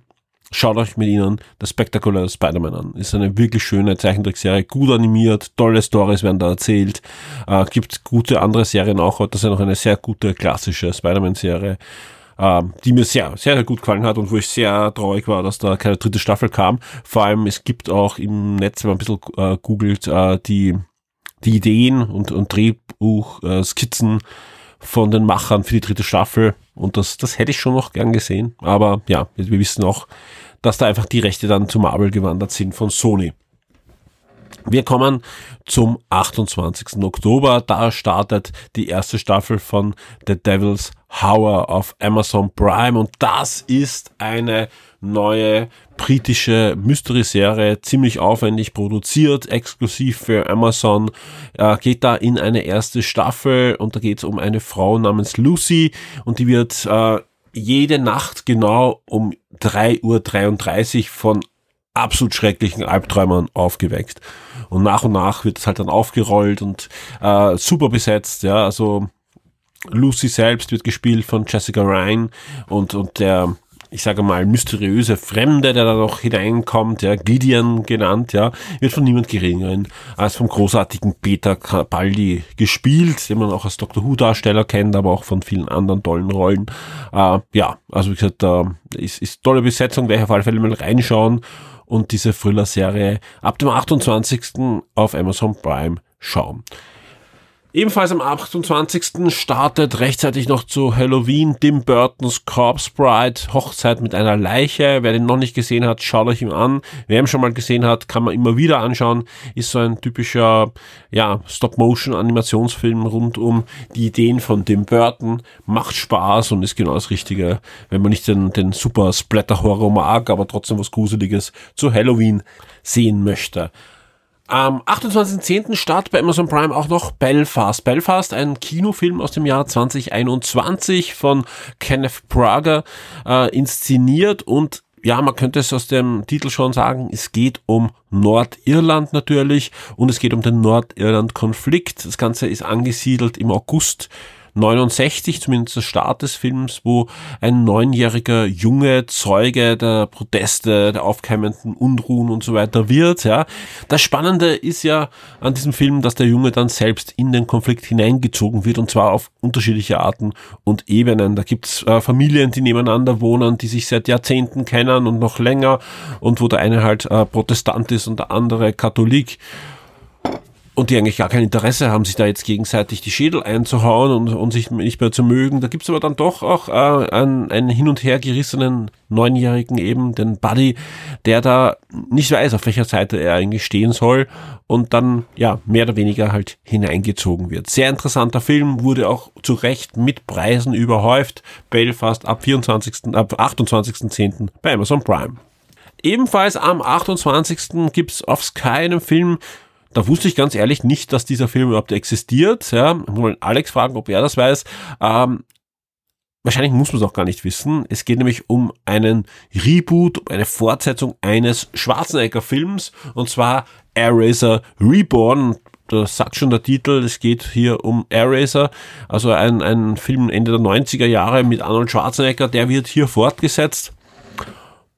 schaut euch mit ihnen das spektakuläre Spider-Man an. Ist eine wirklich schöne Zeichentrickserie, gut animiert, tolle Stories werden da erzählt, äh, gibt gute andere Serien auch, das ist ja noch eine sehr gute klassische Spider-Man-Serie. Uh, die mir sehr, sehr, sehr gut gefallen hat und wo ich sehr traurig war, dass da keine dritte Staffel kam. Vor allem, es gibt auch im Netz, wenn man ein bisschen uh, googelt, uh, die die Ideen und, und Drehbuch, äh, von den Machern für die dritte Staffel. Und das, das hätte ich schon noch gern gesehen. Aber ja, wir wissen auch, dass da einfach die Rechte dann zu Marvel gewandert sind von Sony. Wir kommen zum 28. Oktober. Da startet die erste Staffel von The Devil's Hour auf Amazon Prime und das ist eine neue britische Mystery-Serie, ziemlich aufwendig produziert, exklusiv für Amazon, äh, geht da in eine erste Staffel und da geht es um eine Frau namens Lucy und die wird äh, jede Nacht genau um 3.33 Uhr von absolut schrecklichen Albträumern aufgeweckt. Und nach und nach wird es halt dann aufgerollt und äh, super besetzt, ja, also Lucy selbst wird gespielt von Jessica Ryan und, und der ich sage mal, mysteriöse Fremde, der da noch hineinkommt, ja, Gideon genannt, ja, wird von niemand geringeren als vom großartigen Peter Capaldi gespielt, den man auch als Doctor Who-Darsteller kennt, aber auch von vielen anderen tollen Rollen. Äh, ja, also wie gesagt, äh, ist, ist tolle Besetzung, werde ich auf alle Fälle mal reinschauen und diese Thriller-Serie ab dem 28. auf Amazon Prime schauen. Ebenfalls am 28. startet rechtzeitig noch zu Halloween Tim Burtons Corpse Bride, Hochzeit mit einer Leiche. Wer den noch nicht gesehen hat, schaut euch ihn an. Wer ihn schon mal gesehen hat, kann man immer wieder anschauen. Ist so ein typischer, ja, Stop-Motion-Animationsfilm rund um die Ideen von Tim Burton. Macht Spaß und ist genau das Richtige, wenn man nicht den, den super Splatter-Horror mag, aber trotzdem was Gruseliges zu Halloween sehen möchte. Am 28.10. Start bei Amazon Prime auch noch Belfast. Belfast, ein Kinofilm aus dem Jahr 2021 von Kenneth Prager äh, inszeniert und ja, man könnte es aus dem Titel schon sagen, es geht um Nordirland natürlich und es geht um den Nordirland-Konflikt. Das Ganze ist angesiedelt im August 69, zumindest der Start des Films, wo ein neunjähriger Junge Zeuge der Proteste, der aufkeimenden Unruhen und so weiter wird. Ja. Das Spannende ist ja an diesem Film, dass der Junge dann selbst in den Konflikt hineingezogen wird und zwar auf unterschiedliche Arten und Ebenen. Da gibt's äh, Familien, die nebeneinander wohnen, die sich seit Jahrzehnten kennen und noch länger und wo der eine halt äh, Protestant ist und der andere Katholik und die eigentlich gar kein Interesse haben, sich da jetzt gegenseitig die Schädel einzuhauen und, und sich nicht mehr zu mögen. Da gibt's aber dann doch auch äh, einen, einen hin und her gerissenen Neunjährigen eben, den Buddy, der da nicht weiß, auf welcher Seite er eigentlich stehen soll und dann ja mehr oder weniger halt hineingezogen wird. Sehr interessanter Film, wurde auch zu Recht mit Preisen überhäuft. Belfast ab 24., ab 28.10. bei Amazon Prime. Ebenfalls am 28. gibt's auf Sky einen Film, da wusste ich ganz ehrlich nicht, dass dieser Film überhaupt existiert. Ja, wollen Alex fragen, ob er das weiß. Ähm, wahrscheinlich muss man es auch gar nicht wissen. Es geht nämlich um einen Reboot, um eine Fortsetzung eines Schwarzenegger-Films und zwar Air Racer Reborn. Da sagt schon der Titel, es geht hier um Air Racer, also ein, ein Film Ende der 90er Jahre mit Arnold Schwarzenegger, der wird hier fortgesetzt.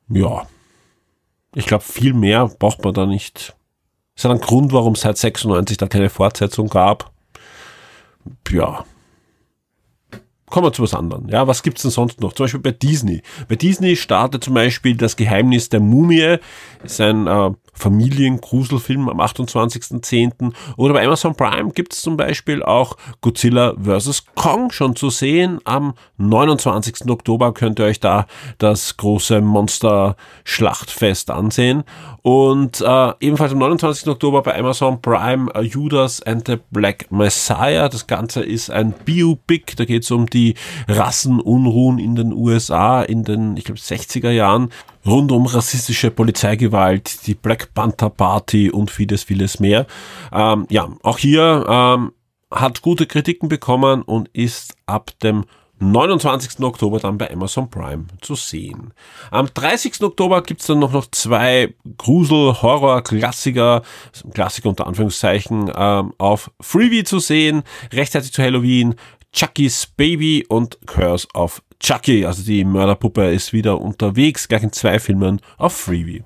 Ja, ich glaube, viel mehr braucht man da nicht ist ein Grund, warum es seit 96 da keine Fortsetzung gab. Ja. Kommen wir zu was anderem. Ja, was gibt's denn sonst noch? Zum Beispiel bei Disney. Bei Disney startet zum Beispiel das Geheimnis der Mumie. Ist ein äh, Familiengruselfilm am 28.10. Oder bei Amazon Prime gibt's zum Beispiel auch Godzilla vs. Kong schon zu sehen. Am 29. Oktober könnt ihr euch da das große Monster-Schlachtfest ansehen. Und äh, ebenfalls am 29. Oktober bei Amazon Prime uh, Judas and the Black Messiah. Das Ganze ist ein Biopic. Da geht es um die Rassenunruhen in den USA in den, ich glaube, 60er Jahren rund um rassistische Polizeigewalt, die Black Panther Party und vieles, vieles mehr. Ähm, ja, auch hier ähm, hat gute Kritiken bekommen und ist ab dem 29. Oktober dann bei Amazon Prime zu sehen. Am 30. Oktober gibt's dann noch, noch zwei Grusel-Horror-Klassiker, Klassiker unter Anführungszeichen, ähm, auf Freebie zu sehen, rechtzeitig zu Halloween, Chucky's Baby und Curse of Chucky, also die Mörderpuppe, ist wieder unterwegs, gleich in zwei Filmen auf Freebie.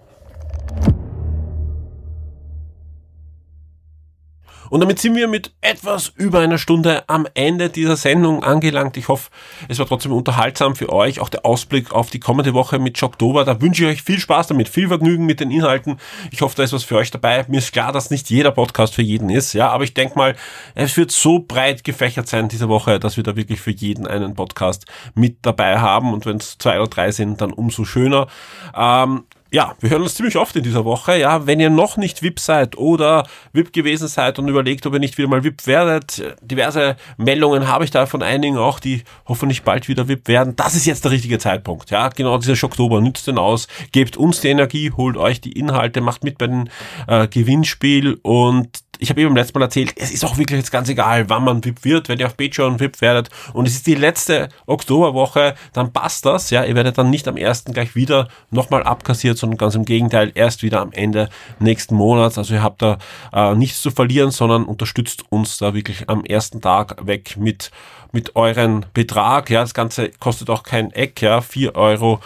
Und damit sind wir mit etwas über einer Stunde am Ende dieser Sendung angelangt. Ich hoffe, es war trotzdem unterhaltsam für euch. Auch der Ausblick auf die kommende Woche mit Schocktober. Da wünsche ich euch viel Spaß damit, viel Vergnügen mit den Inhalten. Ich hoffe, da ist was für euch dabei. Mir ist klar, dass nicht jeder Podcast für jeden ist. Ja, aber ich denke mal, es wird so breit gefächert sein diese Woche, dass wir da wirklich für jeden einen Podcast mit dabei haben. Und wenn es zwei oder drei sind, dann umso schöner. Ähm, ja, wir hören uns ziemlich oft in dieser Woche. Ja, wenn ihr noch nicht VIP seid oder VIP gewesen seid und überlegt, ob ihr nicht wieder mal VIP werdet, diverse Meldungen habe ich da von einigen auch, die hoffentlich bald wieder VIP werden. Das ist jetzt der richtige Zeitpunkt. Ja, genau dieser Schocktober nützt den aus, gebt uns die Energie, holt euch die Inhalte, macht mit bei den äh, Gewinnspiel und ich habe eben beim letzten Mal erzählt, es ist auch wirklich jetzt ganz egal, wann man VIP wird, wenn ihr auf Patreon VIP werdet. Und es ist die letzte Oktoberwoche, dann passt das, ja, ihr werdet dann nicht am ersten gleich wieder nochmal abkassiert, sondern ganz im Gegenteil, erst wieder am Ende nächsten Monats, also ihr habt da äh, nichts zu verlieren, sondern unterstützt uns da wirklich am ersten Tag weg mit mit euren Betrag. Ja, das Ganze kostet auch kein Eck, ja, 4,50 Euro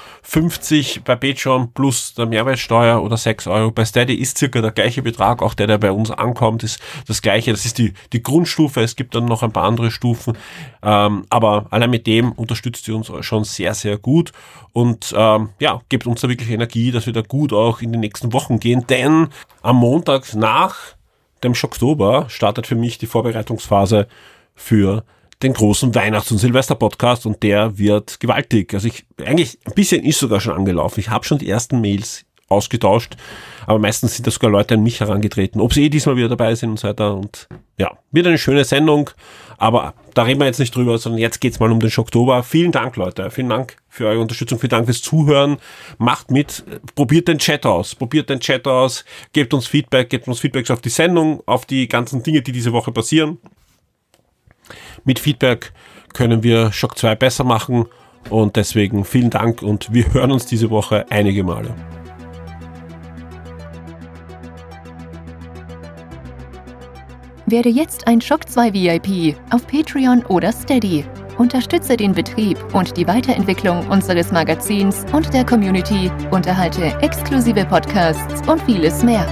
bei Patreon plus der Mehrwertsteuer oder 6 Euro. Bei Steady ist circa der gleiche Betrag, auch der, der bei uns ankommt, ist das gleiche. Das ist die, die Grundstufe, es gibt dann noch ein paar andere Stufen, ähm, aber allein mit dem unterstützt ihr uns schon sehr, sehr gut und ähm, ja, gebt uns da wirklich Energie, dass wir da gut auch in die nächsten Wochen gehen, denn am Montag nach dem Schocktober startet für mich die Vorbereitungsphase für den großen Weihnachts- und Silvester-Podcast und der wird gewaltig. Also ich, eigentlich ein bisschen ist sogar schon angelaufen. Ich habe schon die ersten Mails ausgetauscht, aber meistens sind da sogar Leute an mich herangetreten, ob sie eh diesmal wieder dabei sind und so weiter. Und ja, wird eine schöne Sendung, aber da reden wir jetzt nicht drüber, sondern jetzt geht's mal um den Schocktober. Vielen Dank, Leute. Vielen Dank für eure Unterstützung, vielen Dank fürs Zuhören. Macht mit, probiert den Chat aus, probiert den Chat aus, gebt uns Feedback, gebt uns Feedbacks auf die Sendung, auf die ganzen Dinge, die diese Woche passieren. Mit Feedback können wir Shock 2 besser machen Und deswegen vielen Dank und wir hören uns diese Woche einige Male. Werde jetzt ein Shock 2 VIP auf Patreon oder Steady. Unterstütze den Betrieb und die Weiterentwicklung unseres Magazins und der Community, unterhalte exklusive Podcasts und vieles mehr.